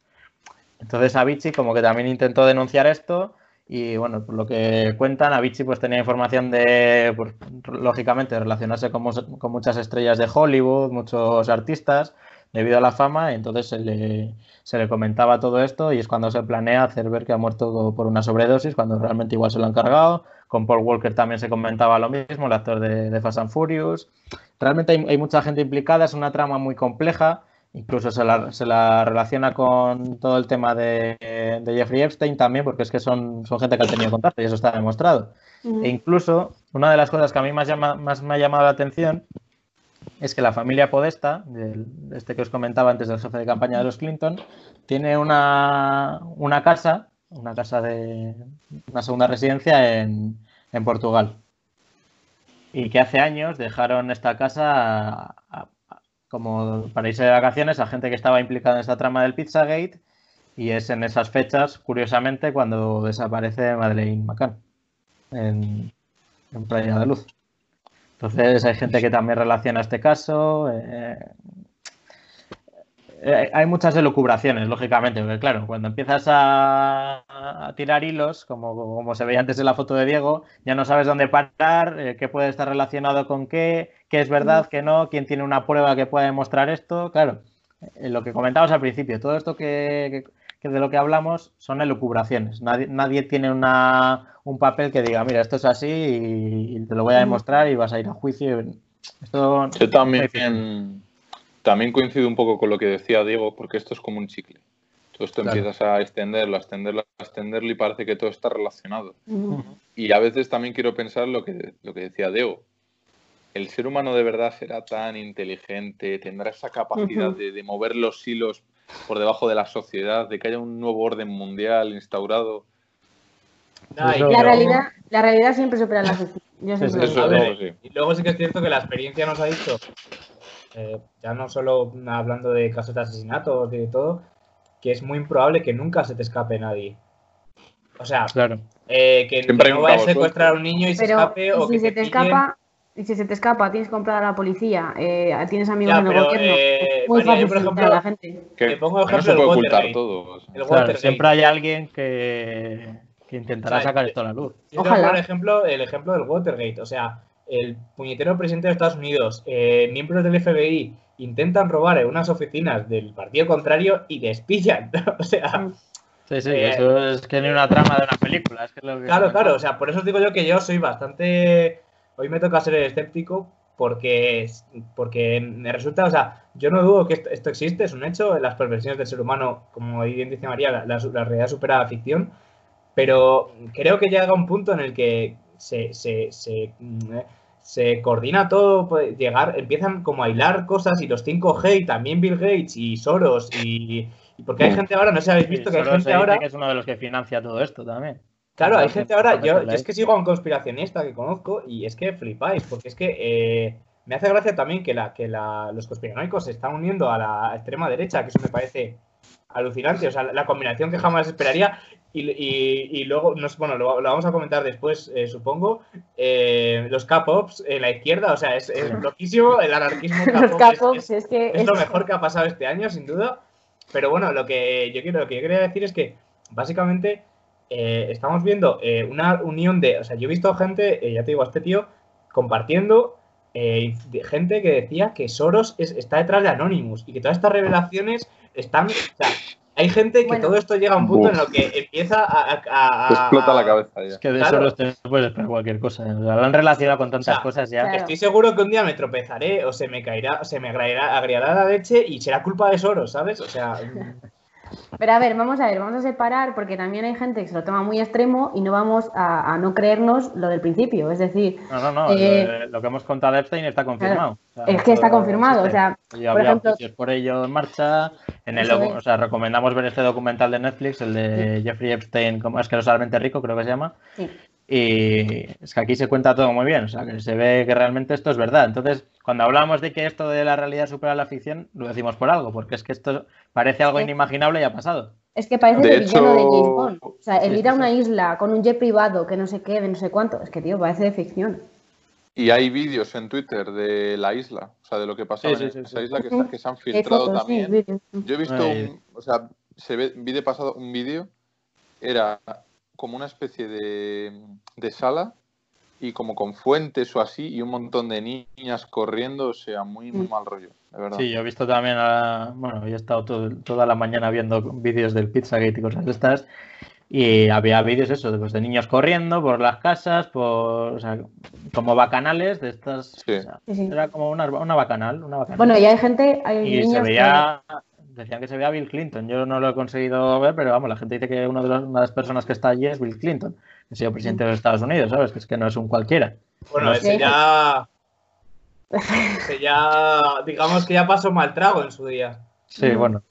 Entonces Avicii como que también intentó denunciar esto y bueno, por lo que cuentan, Avicii pues tenía información de, pues, lógicamente, relacionarse con, con muchas estrellas de Hollywood, muchos artistas, debido a la fama, entonces se le, se le comentaba todo esto y es cuando se planea hacer ver que ha muerto por una sobredosis, cuando realmente igual se lo han cargado. Con Paul Walker también se comentaba lo mismo, el actor de, Fast and Furious. Realmente hay, mucha gente implicada, es una trama muy compleja, incluso se la, se la relaciona con todo el tema de, de, Jeffrey Epstein también, porque es que son, son gente que ha tenido contacto y eso está demostrado. E incluso una de las cosas que a mí más, llama, más me ha llamado la atención es que la familia Podesta, este que os comentaba antes del jefe de campaña de los Clinton, tiene una, casa, una casa de una segunda residencia en, Portugal. Y que hace años dejaron esta casa como para irse de vacaciones a gente que estaba implicada en esta trama del Pizzagate. Y es en esas fechas, curiosamente, cuando desaparece Madeleine McCann en, en Playa de Luz. Entonces hay gente que también relaciona este caso. Eh, eh, hay muchas elucubraciones, lógicamente, porque claro, cuando empiezas a, tirar hilos, como, como, se veía antes en la foto de Diego, ya no sabes dónde parar, eh, qué puede estar relacionado con qué, qué es verdad, qué no, quién tiene una prueba que pueda demostrar esto. Claro, lo que comentabas al principio, todo esto que, que de lo que hablamos son elucubraciones. Nadie, nadie tiene una, un papel que diga, mira, esto es así y, te lo voy a demostrar y vas a ir a juicio. Esto Yo también, también coincido un poco con lo que decía Diego, porque esto es como un chicle. Tú esto empiezas a extenderlo, a extenderlo, a extenderlo y parece que todo está relacionado. Y a veces también quiero pensar lo que, lo que decía Diego. ¿El ser humano de verdad será tan inteligente? ¿Tendrá esa capacidad de, de mover los hilos por debajo de la sociedad, de que haya un nuevo orden mundial instaurado. la, realidad, la realidad siempre supera la justicia. Y luego sí que es cierto que la experiencia nos ha dicho, eh, ya no solo hablando de casos de asesinatos y de todo, que es muy improbable que nunca se te escape nadie. O sea, claro. eh, que, no vayas a secuestrar a un niño y se escape o si que se te, escapa, y si se te escapa, tienes que comprar a la policía, eh, tienes amigos en el gobierno. Eh, muy fácil por ejemplo, a la gente. Que, pongo ejemplo no se puede ocultar todo. El siempre hay alguien que, que intentará sacar esto a la luz. Ojalá. Por ejemplo, el ejemplo del Watergate. O sea, el puñetero presidente de Estados Unidos, eh, miembros del FBI, intentan robar en unas oficinas del partido contrario y despillan. o sea. Sí, sí, eh, eso es que ni una trama de una película. Es que lo que claro, claro. O sea, por eso os digo yo que yo soy bastante hoy me toca ser escéptico porque, porque me resulta, o sea, yo no dudo que esto, existe, es un hecho, las perversiones del ser humano, como bien dice María, la, realidad supera la ficción, pero creo que llega un punto en el que se, se, coordina todo, llegar, empiezan como a hilar cosas y los 5G y también Bill Gates y Soros y, porque hay gente ahora, no sé si habéis visto que hay gente ahora... Que es uno de los que financia todo esto también. Claro, hay gente ahora, yo, es que sigo a un conspiracionista que conozco y es que flipáis, porque es que eh, me hace gracia también que, la, que la, los conspiranoicos se están uniendo a la extrema derecha, que eso me parece alucinante, o sea, la, combinación que jamás esperaría y, luego, no, bueno, lo, vamos a comentar después, eh, supongo, eh, los K-Pops en la izquierda, o sea, es, loquísimo, el anarquismo K-Pops es, que es, lo mejor que ha pasado este año, sin duda, pero bueno, lo que yo quiero, lo que yo quería decir es que básicamente eh, estamos viendo eh, una unión de, o sea, yo he visto gente, eh, ya te digo, a este tío compartiendo de gente que decía que Soros está detrás de Anonymous y que todas estas revelaciones están, o sea, hay gente que todo esto llega a un punto en lo que empieza a, explota la cabeza ya. Es que de eso te puedes esperar cualquier cosa. lo han relacionado con tantas cosas ya. Estoy seguro que un día me tropezaré o se me caerá, o se me agriará la leche y será culpa de Soros, ¿sabes? O sea. Pero a ver, vamos a ver, vamos a separar porque también hay gente que se lo toma muy extremo y no vamos a, no creernos lo del principio. Es decir, no, no, no. Eh, lo, que hemos contado de Epstein está confirmado. es que está confirmado. O sea, por ejemplo, por ello en marcha. En el, o sea, recomendamos ver este documental de Netflix, el de Jeffrey Epstein, como asquerosamente rico, creo que se llama. Sí. Y es que aquí se cuenta todo muy bien, o sea, que se ve que realmente esto es verdad. Entonces, cuando hablamos de que esto de la realidad supera la ficción, lo decimos por algo, porque es que esto parece algo inimaginable y ha pasado. Es que parece de el villano de James Bond. O sea, el ir a una isla con un jet privado que no sé qué, de no sé cuánto, es que, tío, parece de ficción. Y hay vídeos en Twitter de la isla, o sea, de lo que pasó en esa isla que, se han filtrado también. Yo he visto, o sea, se ve, vi de pasado un vídeo, era como una especie de, sala y como con fuentes o así y un montón de niñas corriendo, o sea, muy, muy mm. mal rollo, de verdad. Sí, yo he visto también, bueno, he estado toda la mañana viendo vídeos del Pizzagate y cosas de estas y había vídeos eso, pues, de niños corriendo por las casas, por, o sea, como bacanales de estas. Sí. Era como una, una, bacanal, una bacanal. Bueno, y hay gente, hay y se veía decían que se veía Bill Clinton. Yo no lo he conseguido ver, pero vamos, la gente dice que una de, las personas que está allí es Bill Clinton, que ha sido presidente de los Estados Unidos, ¿sabes? Que es que no es un cualquiera. Bueno, ese ya. Ese ya. Digamos que ya pasó mal trago en su día. Sí, bueno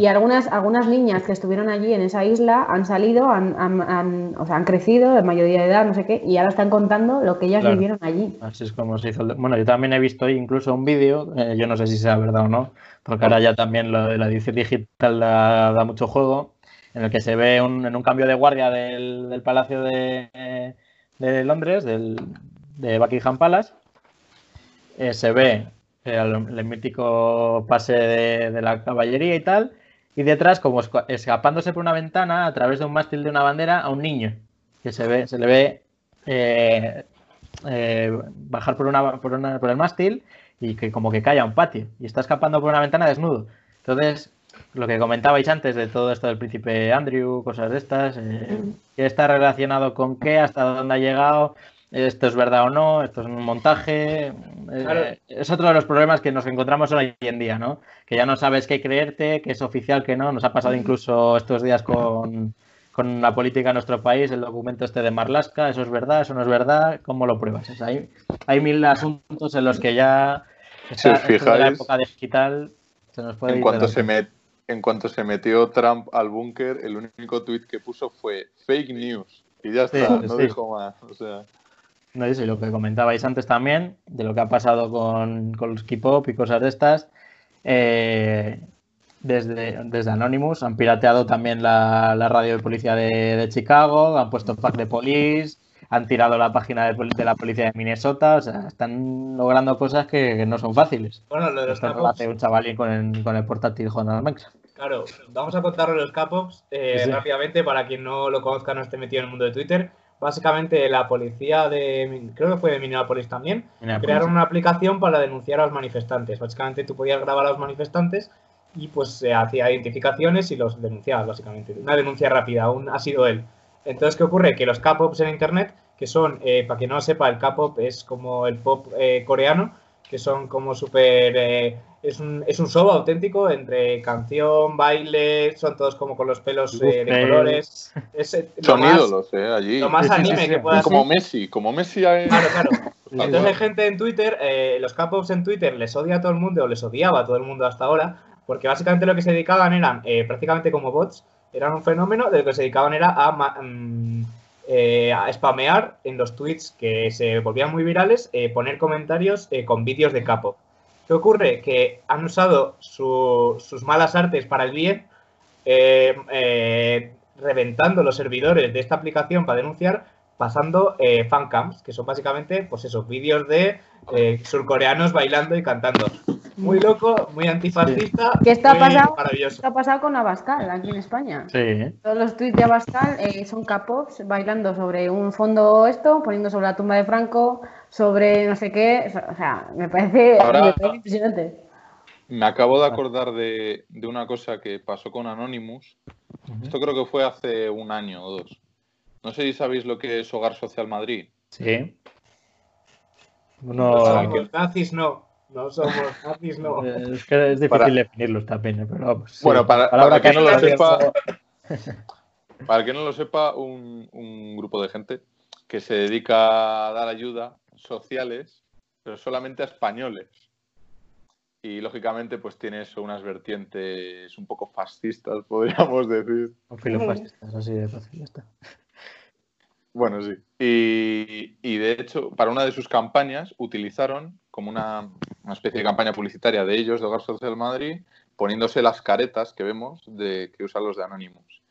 y algunas, algunas niñas que estuvieron allí en esa isla han salido, han, han, o sea, han crecido de mayoría de edad, no sé qué, y ahora están contando lo que ellas vivieron allí. Así es como se hizo. Bueno, yo también he visto incluso un vídeo, eh, yo no sé si sea verdad o no, porque ahora ya también lo de la edición digital da, mucho juego, en el que se ve un, en un cambio de guardia del, Palacio de, de Londres, del, de Buckingham Palace, eh, se ve el, mítico pase de, la caballería y tal, y detrás, como escapándose por una ventana a través de un mástil de una bandera, a un niño, que se ve, se le ve eh, eh, bajar por, una, por, una, por el mástil y que como que cae a un patio, y está escapando por una ventana desnudo. Entonces, lo que comentabais antes de todo esto del príncipe Andrew, cosas de estas, eh, ¿qué está relacionado con qué? ¿Hasta dónde ha llegado? Esto es verdad o no, esto es un montaje. Eh, es otro de los problemas que nos encontramos hoy en día, ¿no? Que ya no sabes qué creerte, qué es oficial, qué no. Nos ha pasado incluso estos días con, la política en nuestro país, el documento este de Marlaska, eso es verdad, eso no es verdad, ¿cómo lo pruebas? hay, hay mil asuntos en los que ya si os fijáis, la época digital se nos puede en cuanto se met, en cuanto se metió Trump al búnker, el único tuit que puso fue fake news. Y ya está, no dijo más. O sea. No, y lo que comentabais antes también, de lo que ha pasado con, con los K-pop y cosas de estas. Eh, desde, desde Anonymous han pirateado también la, radio de policía de, Chicago, han puesto pack de police, han tirado la página de, la policía de Minnesota, o sea, están logrando cosas que, no son fáciles. Bueno, lo de los Esto hace un chavalín con el, con el portátil Honor Max. Claro, vamos a contarlo los K-Pops eh, rápidamente para quien no lo conozca, no esté metido en el mundo de Twitter básicamente la policía de, creo que fue de Minneapolis también, crearon una aplicación para denunciar a los manifestantes. Básicamente tú podías grabar a los manifestantes y pues se hacía identificaciones y los denunciaba, básicamente. Una denuncia rápida, aún ha sido él. Entonces, ¿qué ocurre? Que los K-Pops en Internet, que son, eh, para quien no lo sepa, el K-Pop es como el pop eh, coreano, que son como súper... Eh, es, un, es un show auténtico entre canción, baile, son todos como con los pelos eh, de colores. son ídolos, eh, allí. Lo más anime que pueda Como Messi, como Messi. Hay... Claro, claro. Entonces hay gente en Twitter, eh, los K-Pops en Twitter les odia a todo el mundo, o les odiaba a todo el mundo hasta ahora, porque básicamente lo que se dedicaban eran prácticamente como bots, eran un fenómeno de lo que se dedicaban era a... Mm, eh, a spamear en los tweets que se volvían muy virales, eh, poner comentarios eh, con vídeos de capo. ¿Qué ocurre? Que han usado sus malas artes para el bien, reventando los servidores de esta aplicación para denunciar, pasando fancams, que son básicamente, pues esos vídeos de surcoreanos bailando y cantando muy loco, muy antifascista. ¿Qué está, pasando, ¿Qué ha pasado con Abascal aquí en España? Sí. Todos los tweets de Abascal eh, son capops bailando sobre un fondo esto, poniendo sobre la tumba de Franco, sobre no sé qué. O sea, me parece, impresionante. Me acabo de acordar de, una cosa que pasó con Anonymous. Esto creo que fue hace un año o dos. No sé si sabéis lo que es Hogar Social Madrid. Sí. No, nazis no. No somos nazis, no. Es que es difícil definirlo esta peña, pero vamos. Bueno, para, que no lo sepa, para que no lo sepa, un, un grupo de gente que se dedica a dar ayuda sociales, pero solamente a españoles. Y lógicamente, pues tiene eso, unas vertientes un poco fascistas, podríamos decir. O filofascistas, así de fácil está. Bueno, sí. Y, de hecho, para una de sus campañas utilizaron como una, especie de campaña publicitaria de ellos, de Hogar Social Madrid, poniéndose las caretas que vemos de que usan los de Anonymous.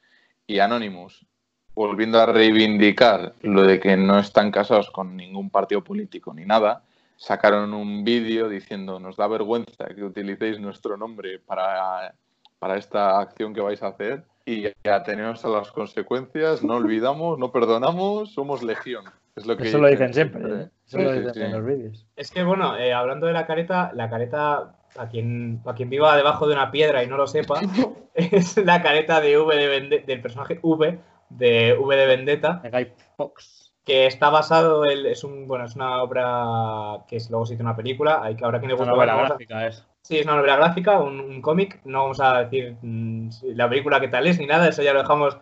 Y Anonymous, volviendo a reivindicar lo de que no están casados con ningún partido político ni nada, sacaron un vídeo diciendo nos da vergüenza que utilicéis nuestro nombre para, para esta acción que vais a hacer y atenemos a las consecuencias, no olvidamos, no perdonamos, somos legión. Es lo que Eso lo dicen siempre, ¿eh? Eso lo dicen en los vídeos. Es que, bueno, eh, hablando de la careta, la careta, a quien, a quien viva debajo de una piedra y no lo sepa, es la careta de V de del personaje V de V de Vendetta. De Guy Fox. Que está basado, en, es un, bueno, es una obra que es, luego se hizo una película, hay que habrá quien le gusta. Una novela gráfica es. Sí, es una novela gráfica, un, cómic. No vamos a decir mm, la película qué tal es ni nada, eso ya lo dejamos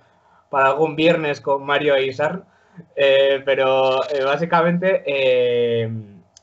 para algún viernes con Mario e Isar. Eh, pero eh, básicamente eh,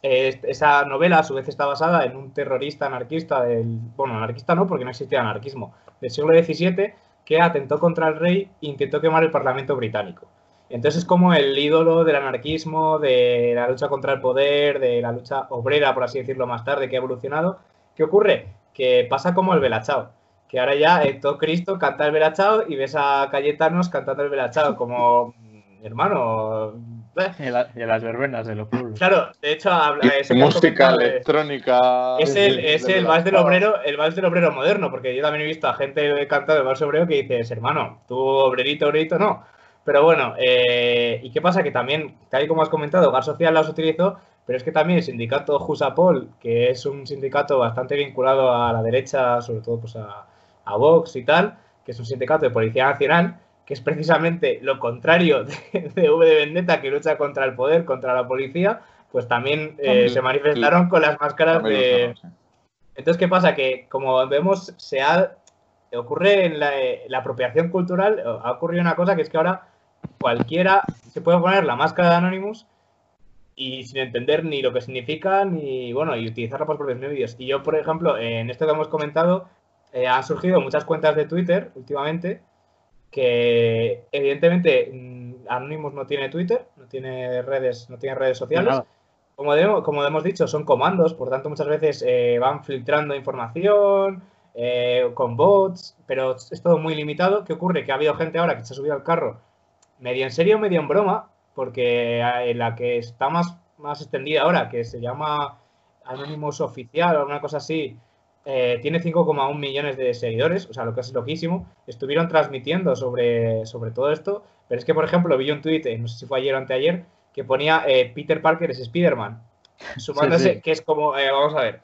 esa novela a su vez está basada en un terrorista anarquista del. Bueno, anarquista no, porque no existía anarquismo. Del siglo XVII que atentó contra el rey e intentó quemar el Parlamento británico. Entonces es como el ídolo del anarquismo, de la lucha contra el poder, de la lucha obrera, por así decirlo, más tarde, que ha evolucionado ¿Qué ocurre? Que pasa como el Belachao, que ahora ya eh, todo Cristo canta el Belachao y ves a Cayetanos cantando el Belachao, como mm, hermano. Eh. Y, las verbenas de los pueblos. Claro, de hecho, habla, es música electrónica. Es el, es el vals del obrero, el vals del obrero moderno, porque yo también he visto a gente cantando el vals obrero que dices, hermano, tú obrerito, obrerito, no. Pero bueno, eh, ¿y qué pasa? Que también, tal y como has comentado, Gas Social las utilizó pero es que también el sindicato Jusapol, que es un sindicato bastante vinculado a la derecha, sobre todo pues a, Vox y tal, que es un sindicato de Policía Nacional, que es precisamente lo contrario de, V de Vendetta, que lucha contra el poder, contra la policía, pues también, eh, se manifestaron con las máscaras de... Entonces, ¿qué pasa? Que como vemos, se ha... ocurre en la, la apropiación cultural, ha ocurrido una cosa que es que ahora cualquiera se puede poner la máscara de Anonymous y sin entender ni lo que significa ni bueno y utilizarla por propios medios. Y yo, por ejemplo, en esto que hemos comentado, eh, han surgido muchas cuentas de Twitter últimamente que evidentemente mm, Anonymous no tiene Twitter, no tiene redes, no tiene redes sociales. Como, como hemos dicho, son comandos, por tanto muchas veces eh, van filtrando información eh, con bots, pero es todo muy limitado. ¿Qué ocurre? Que ha habido gente ahora que se ha subido al carro medio en serio, medio en broma, porque eh, la que está más, más extendida ahora, que se llama Anonymous Oficial o alguna cosa así, eh, tiene 5,1 millones de seguidores, o sea, lo que es loquísimo. Estuvieron transmitiendo sobre, sobre todo esto, pero es que, por ejemplo, vi un tuit, no sé si fue ayer o anteayer, que ponía eh, Peter Parker es Spider-Man, sumándose, que es como, vamos a ver,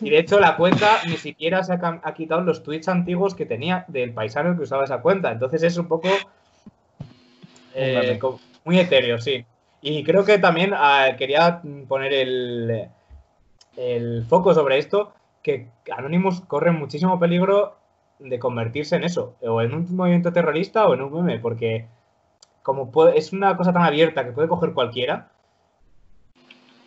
y de hecho la cuenta ni siquiera se ha, ha, quitado los tweets antiguos que tenía del paisano que usaba esa cuenta, entonces es un poco eh, muy etéreo, sí. Y creo que también ah, quería poner el, el foco sobre esto, que Anonymous corre muchísimo peligro de convertirse en eso, o en un movimiento terrorista o en un meme, porque como es una cosa tan abierta que puede coger cualquiera,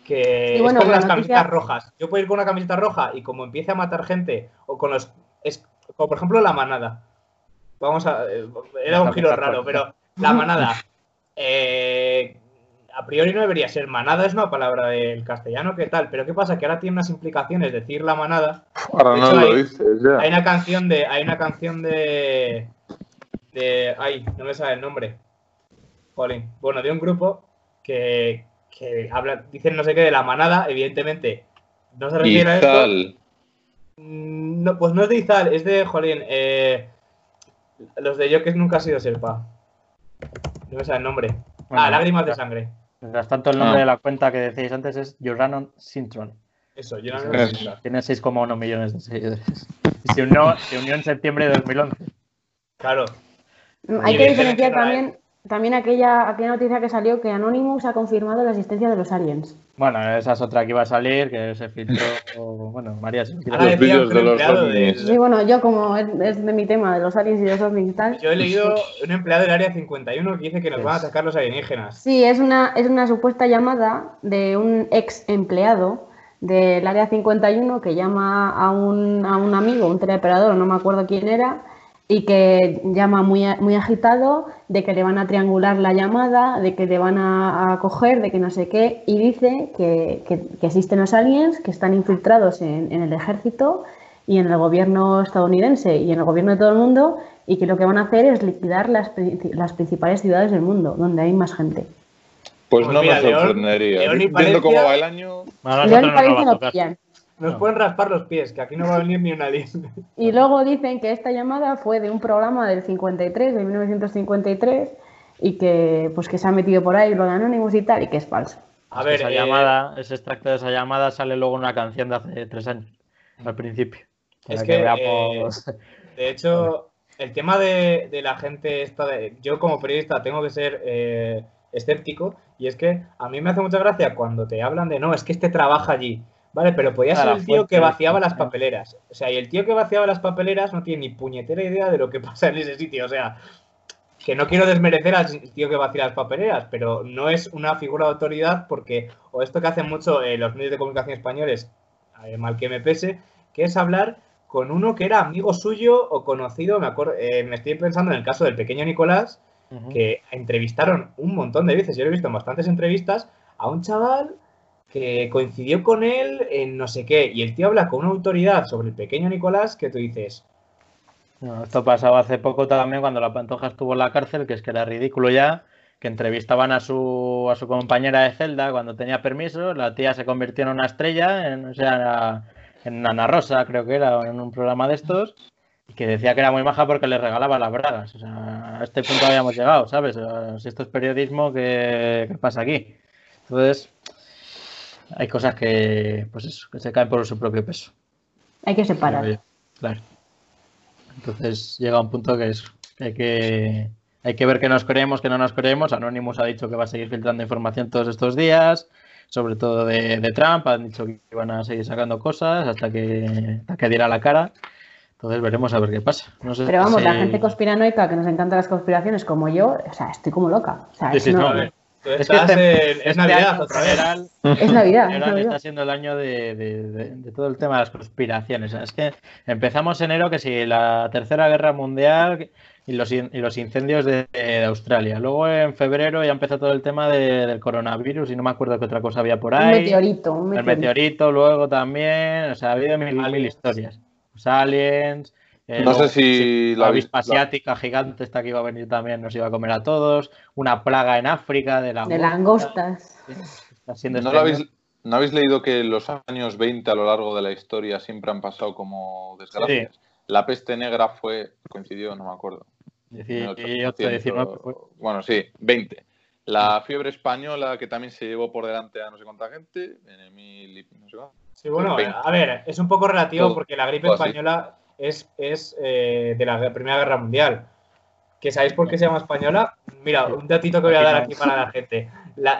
que es como las camisetas rojas. Yo puedo ir con una camiseta roja y como empiece a matar gente, o con los... Es, como por ejemplo la manada. Vamos a... Eh, era un giro raro, pero la manada. Eh, a priori no debería ser manada, es una palabra del castellano, ¿qué tal? Pero ¿qué pasa? Que ahora tiene unas implicaciones decir la manada. Ahora no lo hay, dices, ya. Hay una canción de. Hay una canción de. de. Ay, no me sabe el nombre. Jolín. Bueno, de un grupo que, que habla, dicen no sé qué de la manada, evidentemente. No se refiere a esto. Mm, no, pues no es de Izal, es de, jolín, eh, los de yo que nunca ha sido Serpa. No me sale el nombre. ah, lágrimas de sangre. Mientras tanto, el nombre ah. de la cuenta que decíais antes es Jordanon Sintron. Eso, yo no Tiene 6,1 millones de seguidores. Y se unió, se unió en septiembre de 2011. Claro. Hay que diferenciar también también aquella, aquella noticia que salió que Anonymous ha confirmado la existencia de los aliens. Bueno, esa es otra que iba a salir, que se filtró. bueno, María, si Los vídeos de los aliens. Sí, bueno, yo como es, de mi tema, de los aliens y de los ovnis y tal. Yo he leído un empleado del área 51 que dice que nos van a sacar los alienígenas. Sí, es una, es una supuesta llamada de un ex empleado del área 51 que llama a un, a un amigo, un teleoperador, no me acuerdo quién era y que llama muy, muy agitado de que le van a triangular la llamada, de que le van a, coger, de que no sé qué, y dice que, existen los aliens que están infiltrados en, el ejército y en el gobierno estadounidense y en el gobierno de todo el mundo y que lo que van a hacer es liquidar las, las principales ciudades del mundo, donde hay más gente. Pues, pues no me sorprendería. Viendo cómo va el año... León nos pueden raspar los pies, que aquí no va a venir ni una línea. Y luego dicen que esta llamada fue de un programa del 53, de 1953, y que pues que se ha metido por ahí lo de Anonymous y tal, y que es falso. A ver, esa eh, llamada, ese extracto de esa llamada sale luego en una canción de hace tres años, al principio. Es que, eh, de hecho, el tema de, la gente esta, de, yo como periodista tengo que ser eh, escéptico, y es que a mí me hace mucha gracia cuando te hablan de, no, es que este trabaja allí. Vale, pero podía ser el tío que vaciaba las papeleras. O sea, y el tío que vaciaba las papeleras no tiene ni puñetera idea de lo que pasa en ese sitio. O sea, que no quiero desmerecer al tío que vacía las papeleras, pero no es una figura de autoridad porque, o esto que hacen mucho eh, los medios de comunicación españoles, eh, mal que me pese, que es hablar con uno que era amigo suyo o conocido. Me, acuerdo, eh, me estoy pensando en el caso del pequeño Nicolás, que entrevistaron un montón de veces, yo lo he visto en bastantes entrevistas, a un chaval que coincidió con él en no sé qué, y el tío habla con una autoridad sobre el pequeño Nicolás que tú dices. No, esto pasaba hace poco también cuando la Pantoja estuvo en la cárcel, que es que era ridículo ya, que entrevistaban a su, a su compañera de celda cuando tenía permiso, la tía se convirtió en una estrella, en, o sea, en Ana Rosa creo que era, en un programa de estos, y que decía que era muy maja porque le regalaba las bragas. O sea, a este punto habíamos llegado, ¿sabes? si esto es periodismo, ¿qué, qué pasa aquí? Entonces, hay cosas que, pues eso, que se caen por su propio peso. Hay que separar. Claro. Entonces llega un punto que es hay que hay que ver que nos creemos, que no nos creemos. Anonymous ha dicho que va a seguir filtrando información todos estos días, sobre todo de, Trump. Han dicho que van a seguir sacando cosas hasta que, hasta que diera la cara. Entonces veremos a ver qué pasa. Pero vamos, la gente conspiranoica que nos encantan las conspiraciones como yo, o sea, estoy como loca. O sea, sí, no, es, que este, es este Navidad otra vez. es Navidad. Está siendo el año de, todo el tema de las conspiraciones. Es que empezamos enero que si la Tercera Guerra Mundial y los, y los incendios de, Australia. Luego en febrero ya empezó todo el tema del coronavirus y no me acuerdo qué otra cosa había por ahí. Un meteorito. Un meteorito. El meteorito luego también. O sea, ha habido mil, mil historias. Los aliens. Eh, no sé si la, avispa asiática gigante esta que iba a venir también nos iba a comer a todos. Una plaga en África de, langostas. ¿No, habéis, leído que los años 20 a lo largo de la historia siempre han pasado como desgracias? La peste negra fue, coincidió, no me acuerdo. Bueno, sí, 20. La fiebre española, que también se llevó por delante a no sé cuánta gente, en el mil no sé Sí, bueno, a ver, es un poco relativo porque la gripe española es, eh, de la Primera Guerra Mundial. ¿Que sabéis por qué se llama española? Mira, un datito que voy a dar aquí para la gente.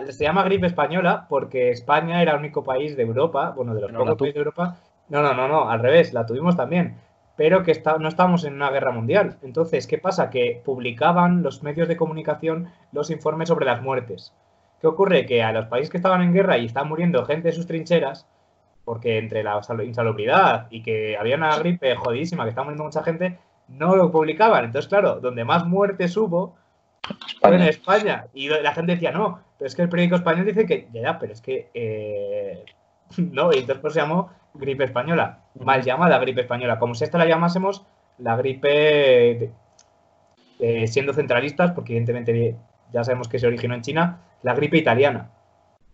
se llama gripe española porque España era el único país de Europa, bueno, de los pocos países de Europa. No, no, no, no, al revés, la tuvimos también. Pero que está, no estábamos en una guerra mundial. Entonces, ¿qué pasa? Que publicaban los medios de comunicación los informes sobre las muertes. ¿Qué ocurre? Que a los países que estaban en guerra y están muriendo gente de sus trincheras, porque entre la insalubridad y que había una gripe jodidísima que estaba muriendo mucha gente, no lo publicaban. Entonces, claro, donde más muertes hubo fue en España. Y la gente decía, no, pero es que el periódico español dice que, ya, pero es que eh, no, y entonces pues se llamó gripe española, mal llamada gripe española, como si esta la llamásemos la gripe, eh, siendo centralistas, porque evidentemente ya sabemos que se originó en China, la gripe italiana.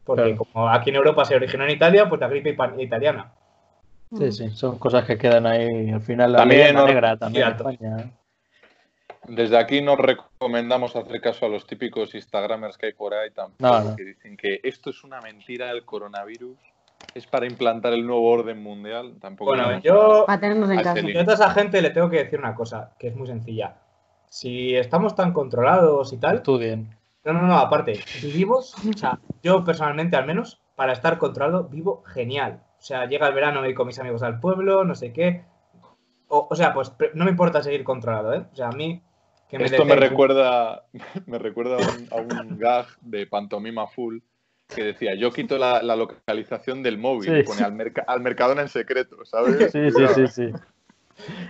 Porque como aquí en Europa se originó en Italia, pues la gripe italiana. Sí, sí, son cosas que quedan ahí. Al final la también negra también España. Desde aquí nos recomendamos hacer caso a los típicos Instagramers que hay por ahí tampoco, que dicen que esto es una mentira del coronavirus. es para implantar el nuevo orden mundial. Tampoco bueno, yo a tenernos en casa. Yo a toda esa gente le tengo que decir una cosa, que es muy sencilla. Si estamos tan controlados y tal. Estudien. No, no, no, aparte, vivimos, o sea, yo personalmente al menos, para estar controlado, vivo genial. O sea, llega el verano, voy con mis amigos al pueblo, no sé qué. O, sea, pues no me importa seguir controlado, ¿eh? O sea, a mí. Que me Esto me recuerda, me recuerda a un, gag de pantomima full que decía, yo quito la, localización del móvil, y pone Al, al, Mercadona en secreto, ¿sabes? Sí, sí, sí, sí.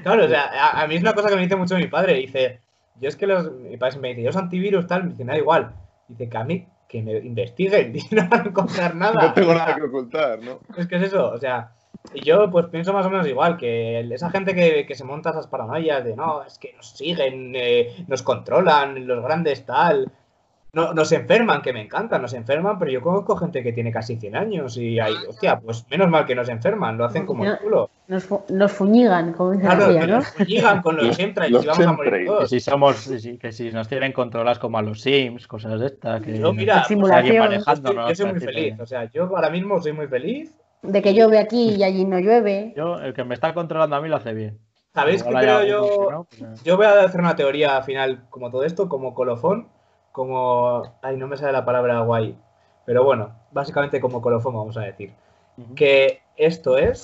Claro, o sea, a, mí es una cosa que me dice mucho mi padre, dice, yo es que los, mi padre me dice, yo soy antivirus, tal, me dice, da igual. Dice que a mí, que me investiguen, y no van a encontrar nada. No tengo nada que ocultar, ¿no? Es que es eso, o sea, y yo pues pienso más o menos igual, que esa gente que, se monta esas paranoias de no, es que nos siguen, eh, nos controlan, los grandes tal, no, nos enferman, que me encantan, nos enferman, pero yo conozco gente que tiene casi 100 años y hay, hostia, pues menos mal que nos enferman, lo hacen como el culo. Nos, nos fuñigan, como dice claro, ¿no? Nos fuñigan con los chemtrails y vamos a morir todos. Que si, somos, que si nos tienen controladas como a los Sims, cosas de estas. Que yo, mira, manejando, yo, yo soy muy feliz, o sea, yo ahora mismo soy muy feliz de que llueve aquí y allí no llueve. Yo, el que me está controlando a mí lo hace bien. ¿Sabéis qué creo yo? Pues yo voy a hacer una teoría final como todo esto, como colofón, como... Ay, no me sale la palabra guay. Pero bueno, básicamente como colofón vamos a decir. Que esto es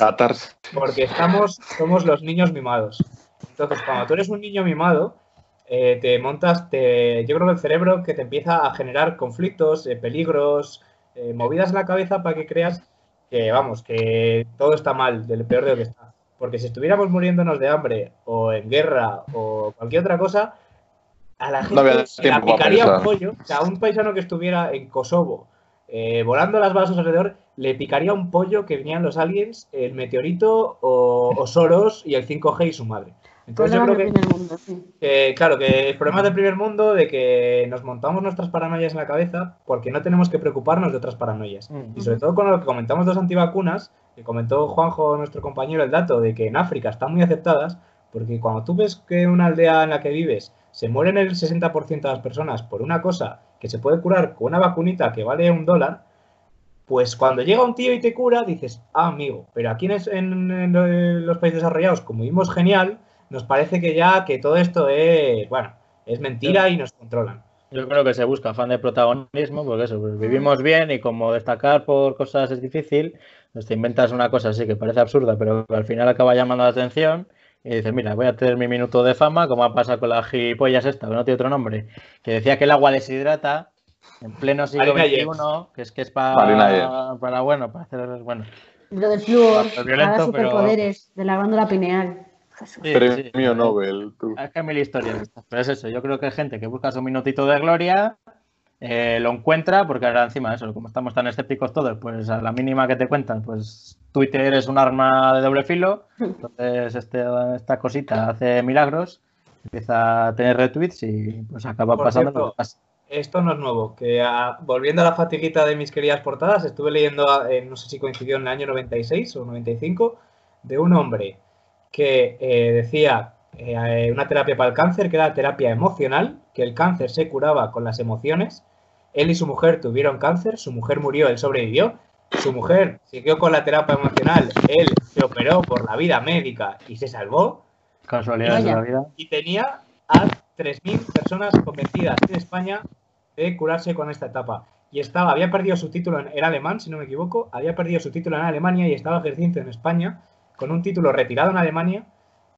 porque estamos, somos los niños mimados. Entonces, cuando tú eres un niño mimado, eh, te montas, te, yo creo que el cerebro que te empieza a generar conflictos, eh, peligros, eh, movidas en la cabeza para que creas que vamos, que todo está mal, del peor de lo que está. Porque si estuviéramos muriéndonos de hambre o en guerra o cualquier otra cosa, a la gente le picaría un pollo. O sea, a un paisano que estuviera en Kosovo eh, volando las balas alrededor, le picaría un pollo que venían los aliens, el meteorito o, o Soros y el 5G y su madre. Entonces yo creo que, claro, que el problema del primer mundo de que nos montamos nuestras paranoias en la cabeza porque no tenemos que preocuparnos de otras paranoias. Mm. Y sobre todo con lo que comentamos de las antivacunas, que comentó Juanjo, nuestro compañero, el dato de que en África están muy aceptadas, porque cuando tú ves que una aldea en la que vives se mueren el 60% de las personas por una cosa que se puede curar con una vacunita que vale un dólar, pues cuando llega un tío y te cura, dices, ah, amigo, pero aquí en, en los países desarrollados, como vimos genial, nos parece que ya que todo esto es, bueno, es mentira y nos controlan. Yo creo que se busca afán de protagonismo, porque eso, pues vivimos bien y como destacar por cosas es difícil, pues te inventas una cosa así que parece absurda, pero al final acaba llamando la atención y dices, mira, voy a tener mi minuto de fama, como ha pasado con las gilipollas esta, que no tiene otro nombre, que decía que el agua deshidrata en pleno siglo XXI, que es que es para, para bueno, para hacer, bueno. Lo del flúor, para superpoderes de la glándula pineal. Premio Nobel. Tú. Es que mil historias. Pero es eso, yo creo que hay gente que busca su minutito de gloria, eh, lo encuentra, porque ahora encima eso, como estamos tan escépticos todos, pues a la mínima que te cuentan, pues Twitter es un arma de doble filo, entonces este, esta cosita hace milagros, empieza a tener retweets y pues acaba pasando lo que pasa. Esto no es nuevo, que volviendo a la fatiguita de mis queridas portadas, estuve leyendo, eh, no sé si coincidió en el año 96 o 95, de un hombre que eh, decía eh, una terapia para el cáncer que era terapia emocional, que el cáncer se curaba con las emociones. Él y su mujer tuvieron cáncer, su mujer murió, él sobrevivió. Su mujer siguió con la terapia emocional, él se operó por la vida médica y se salvó. Casualidad de la vida. Y tenía a 3.000 personas convencidas en España de curarse con esta etapa. Y estaba, había perdido su título, en, era alemán, si no me equivoco, había perdido su título en Alemania y estaba ejerciendo en España con un título retirado en Alemania.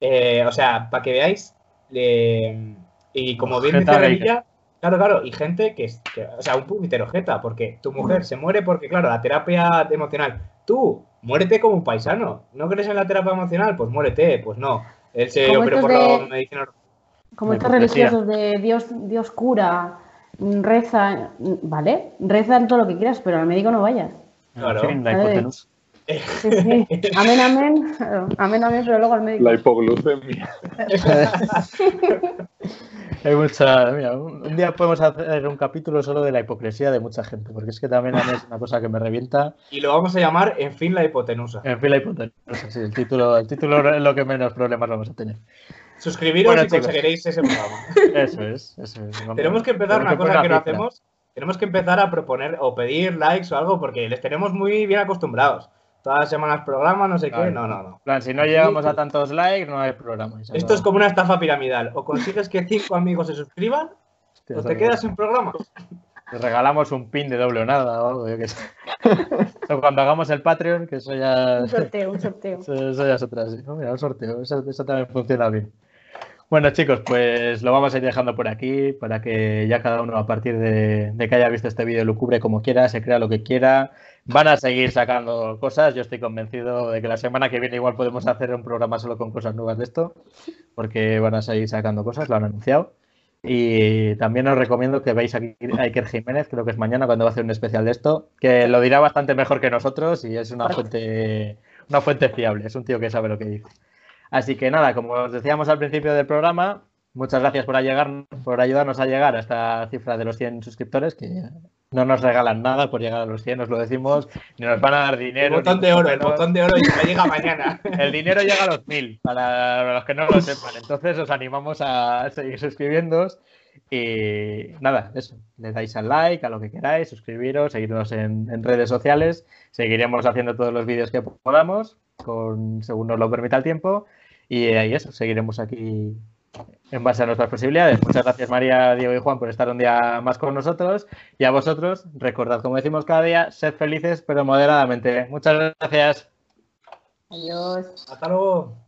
Eh, o sea, para que veáis. y como bien dice Revilla, claro, claro, y gente que, es, o sea, un puñetero jeta, porque tu mujer se muere porque, claro, la terapia emocional. Tú, muérete como un paisano. ¿No crees en la terapia emocional? Pues muérete, pues no. Él se operó por la medicina. Como estos religiosos de Dios, Dios cura, reza, ¿vale? Reza en todo lo que quieras, pero al médico no vayas. Claro. Amén, amén. Amén, amén, pero luego al médico. La hipoglucemia. Hay mucha. Mira, un, día podemos hacer un capítulo solo de la hipocresía de mucha gente, porque es que también a mí es una cosa que me revienta. Y lo vamos a llamar En fin la hipotenusa. En fin la hipotenusa, sí. El título, el título es lo que menos problemas vamos a tener. Suscribiros y conseguiréis ese programa. Eso es, eso es. Tenemos que empezar una cosa que no hacemos. Tenemos que empezar a proponer o pedir likes o algo porque les tenemos muy bien acostumbrados. Todas las semanas programa, no sé qué. No, no, no. plan, si no llegamos a tantos likes, no hay programa. Esto es como una estafa piramidal. O consigues que cinco amigos se suscriban, o te quedas sin programa. Te regalamos un pin de doble o nada o algo, yo qué sé. o cuando hagamos el Patreon, que eso ya. Un sorteo, un sorteo. Eso, ya es otra, sí. mira, un sorteo, eso, también funciona bien. Bueno, chicos, pues lo vamos a ir dejando por aquí para que ya cada uno, a partir de, que haya visto este vídeo, lo cubre como quiera, se crea lo que quiera. Van a seguir sacando cosas. Yo estoy convencido de que la semana que viene igual podemos hacer un programa solo con cosas nuevas de esto, porque van a seguir sacando cosas, lo han anunciado. Y también os recomiendo que veáis a Iker Jiménez, creo que es mañana cuando va a hacer un especial de esto, que lo dirá bastante mejor que nosotros y es una fuente, una fuente fiable, es un tío que sabe lo que dice. Así que nada, como os decíamos al principio del programa, muchas gracias por, llegar, por ayudarnos a llegar a esta cifra de los 100 suscriptores, que no nos regalan nada por llegar a los 100, os lo decimos, ni nos van a dar dinero. El botón de oro, el botón de oro llega mañana. El dinero llega a los 1000, para los que no lo sepan. Entonces os animamos a seguir suscribiéndoos y nada, eso, le dais al like, a lo que queráis, suscribiros, seguirnos en, redes sociales, seguiremos haciendo todos los vídeos que podamos, con, según nos lo permita el tiempo, y ahí eso, seguiremos aquí en base a nuestras posibilidades. Muchas gracias María, Diego y Juan por estar un día más con nosotros y a vosotros, recordad como decimos cada día, sed felices pero moderadamente. Muchas gracias. Adiós. Hasta luego.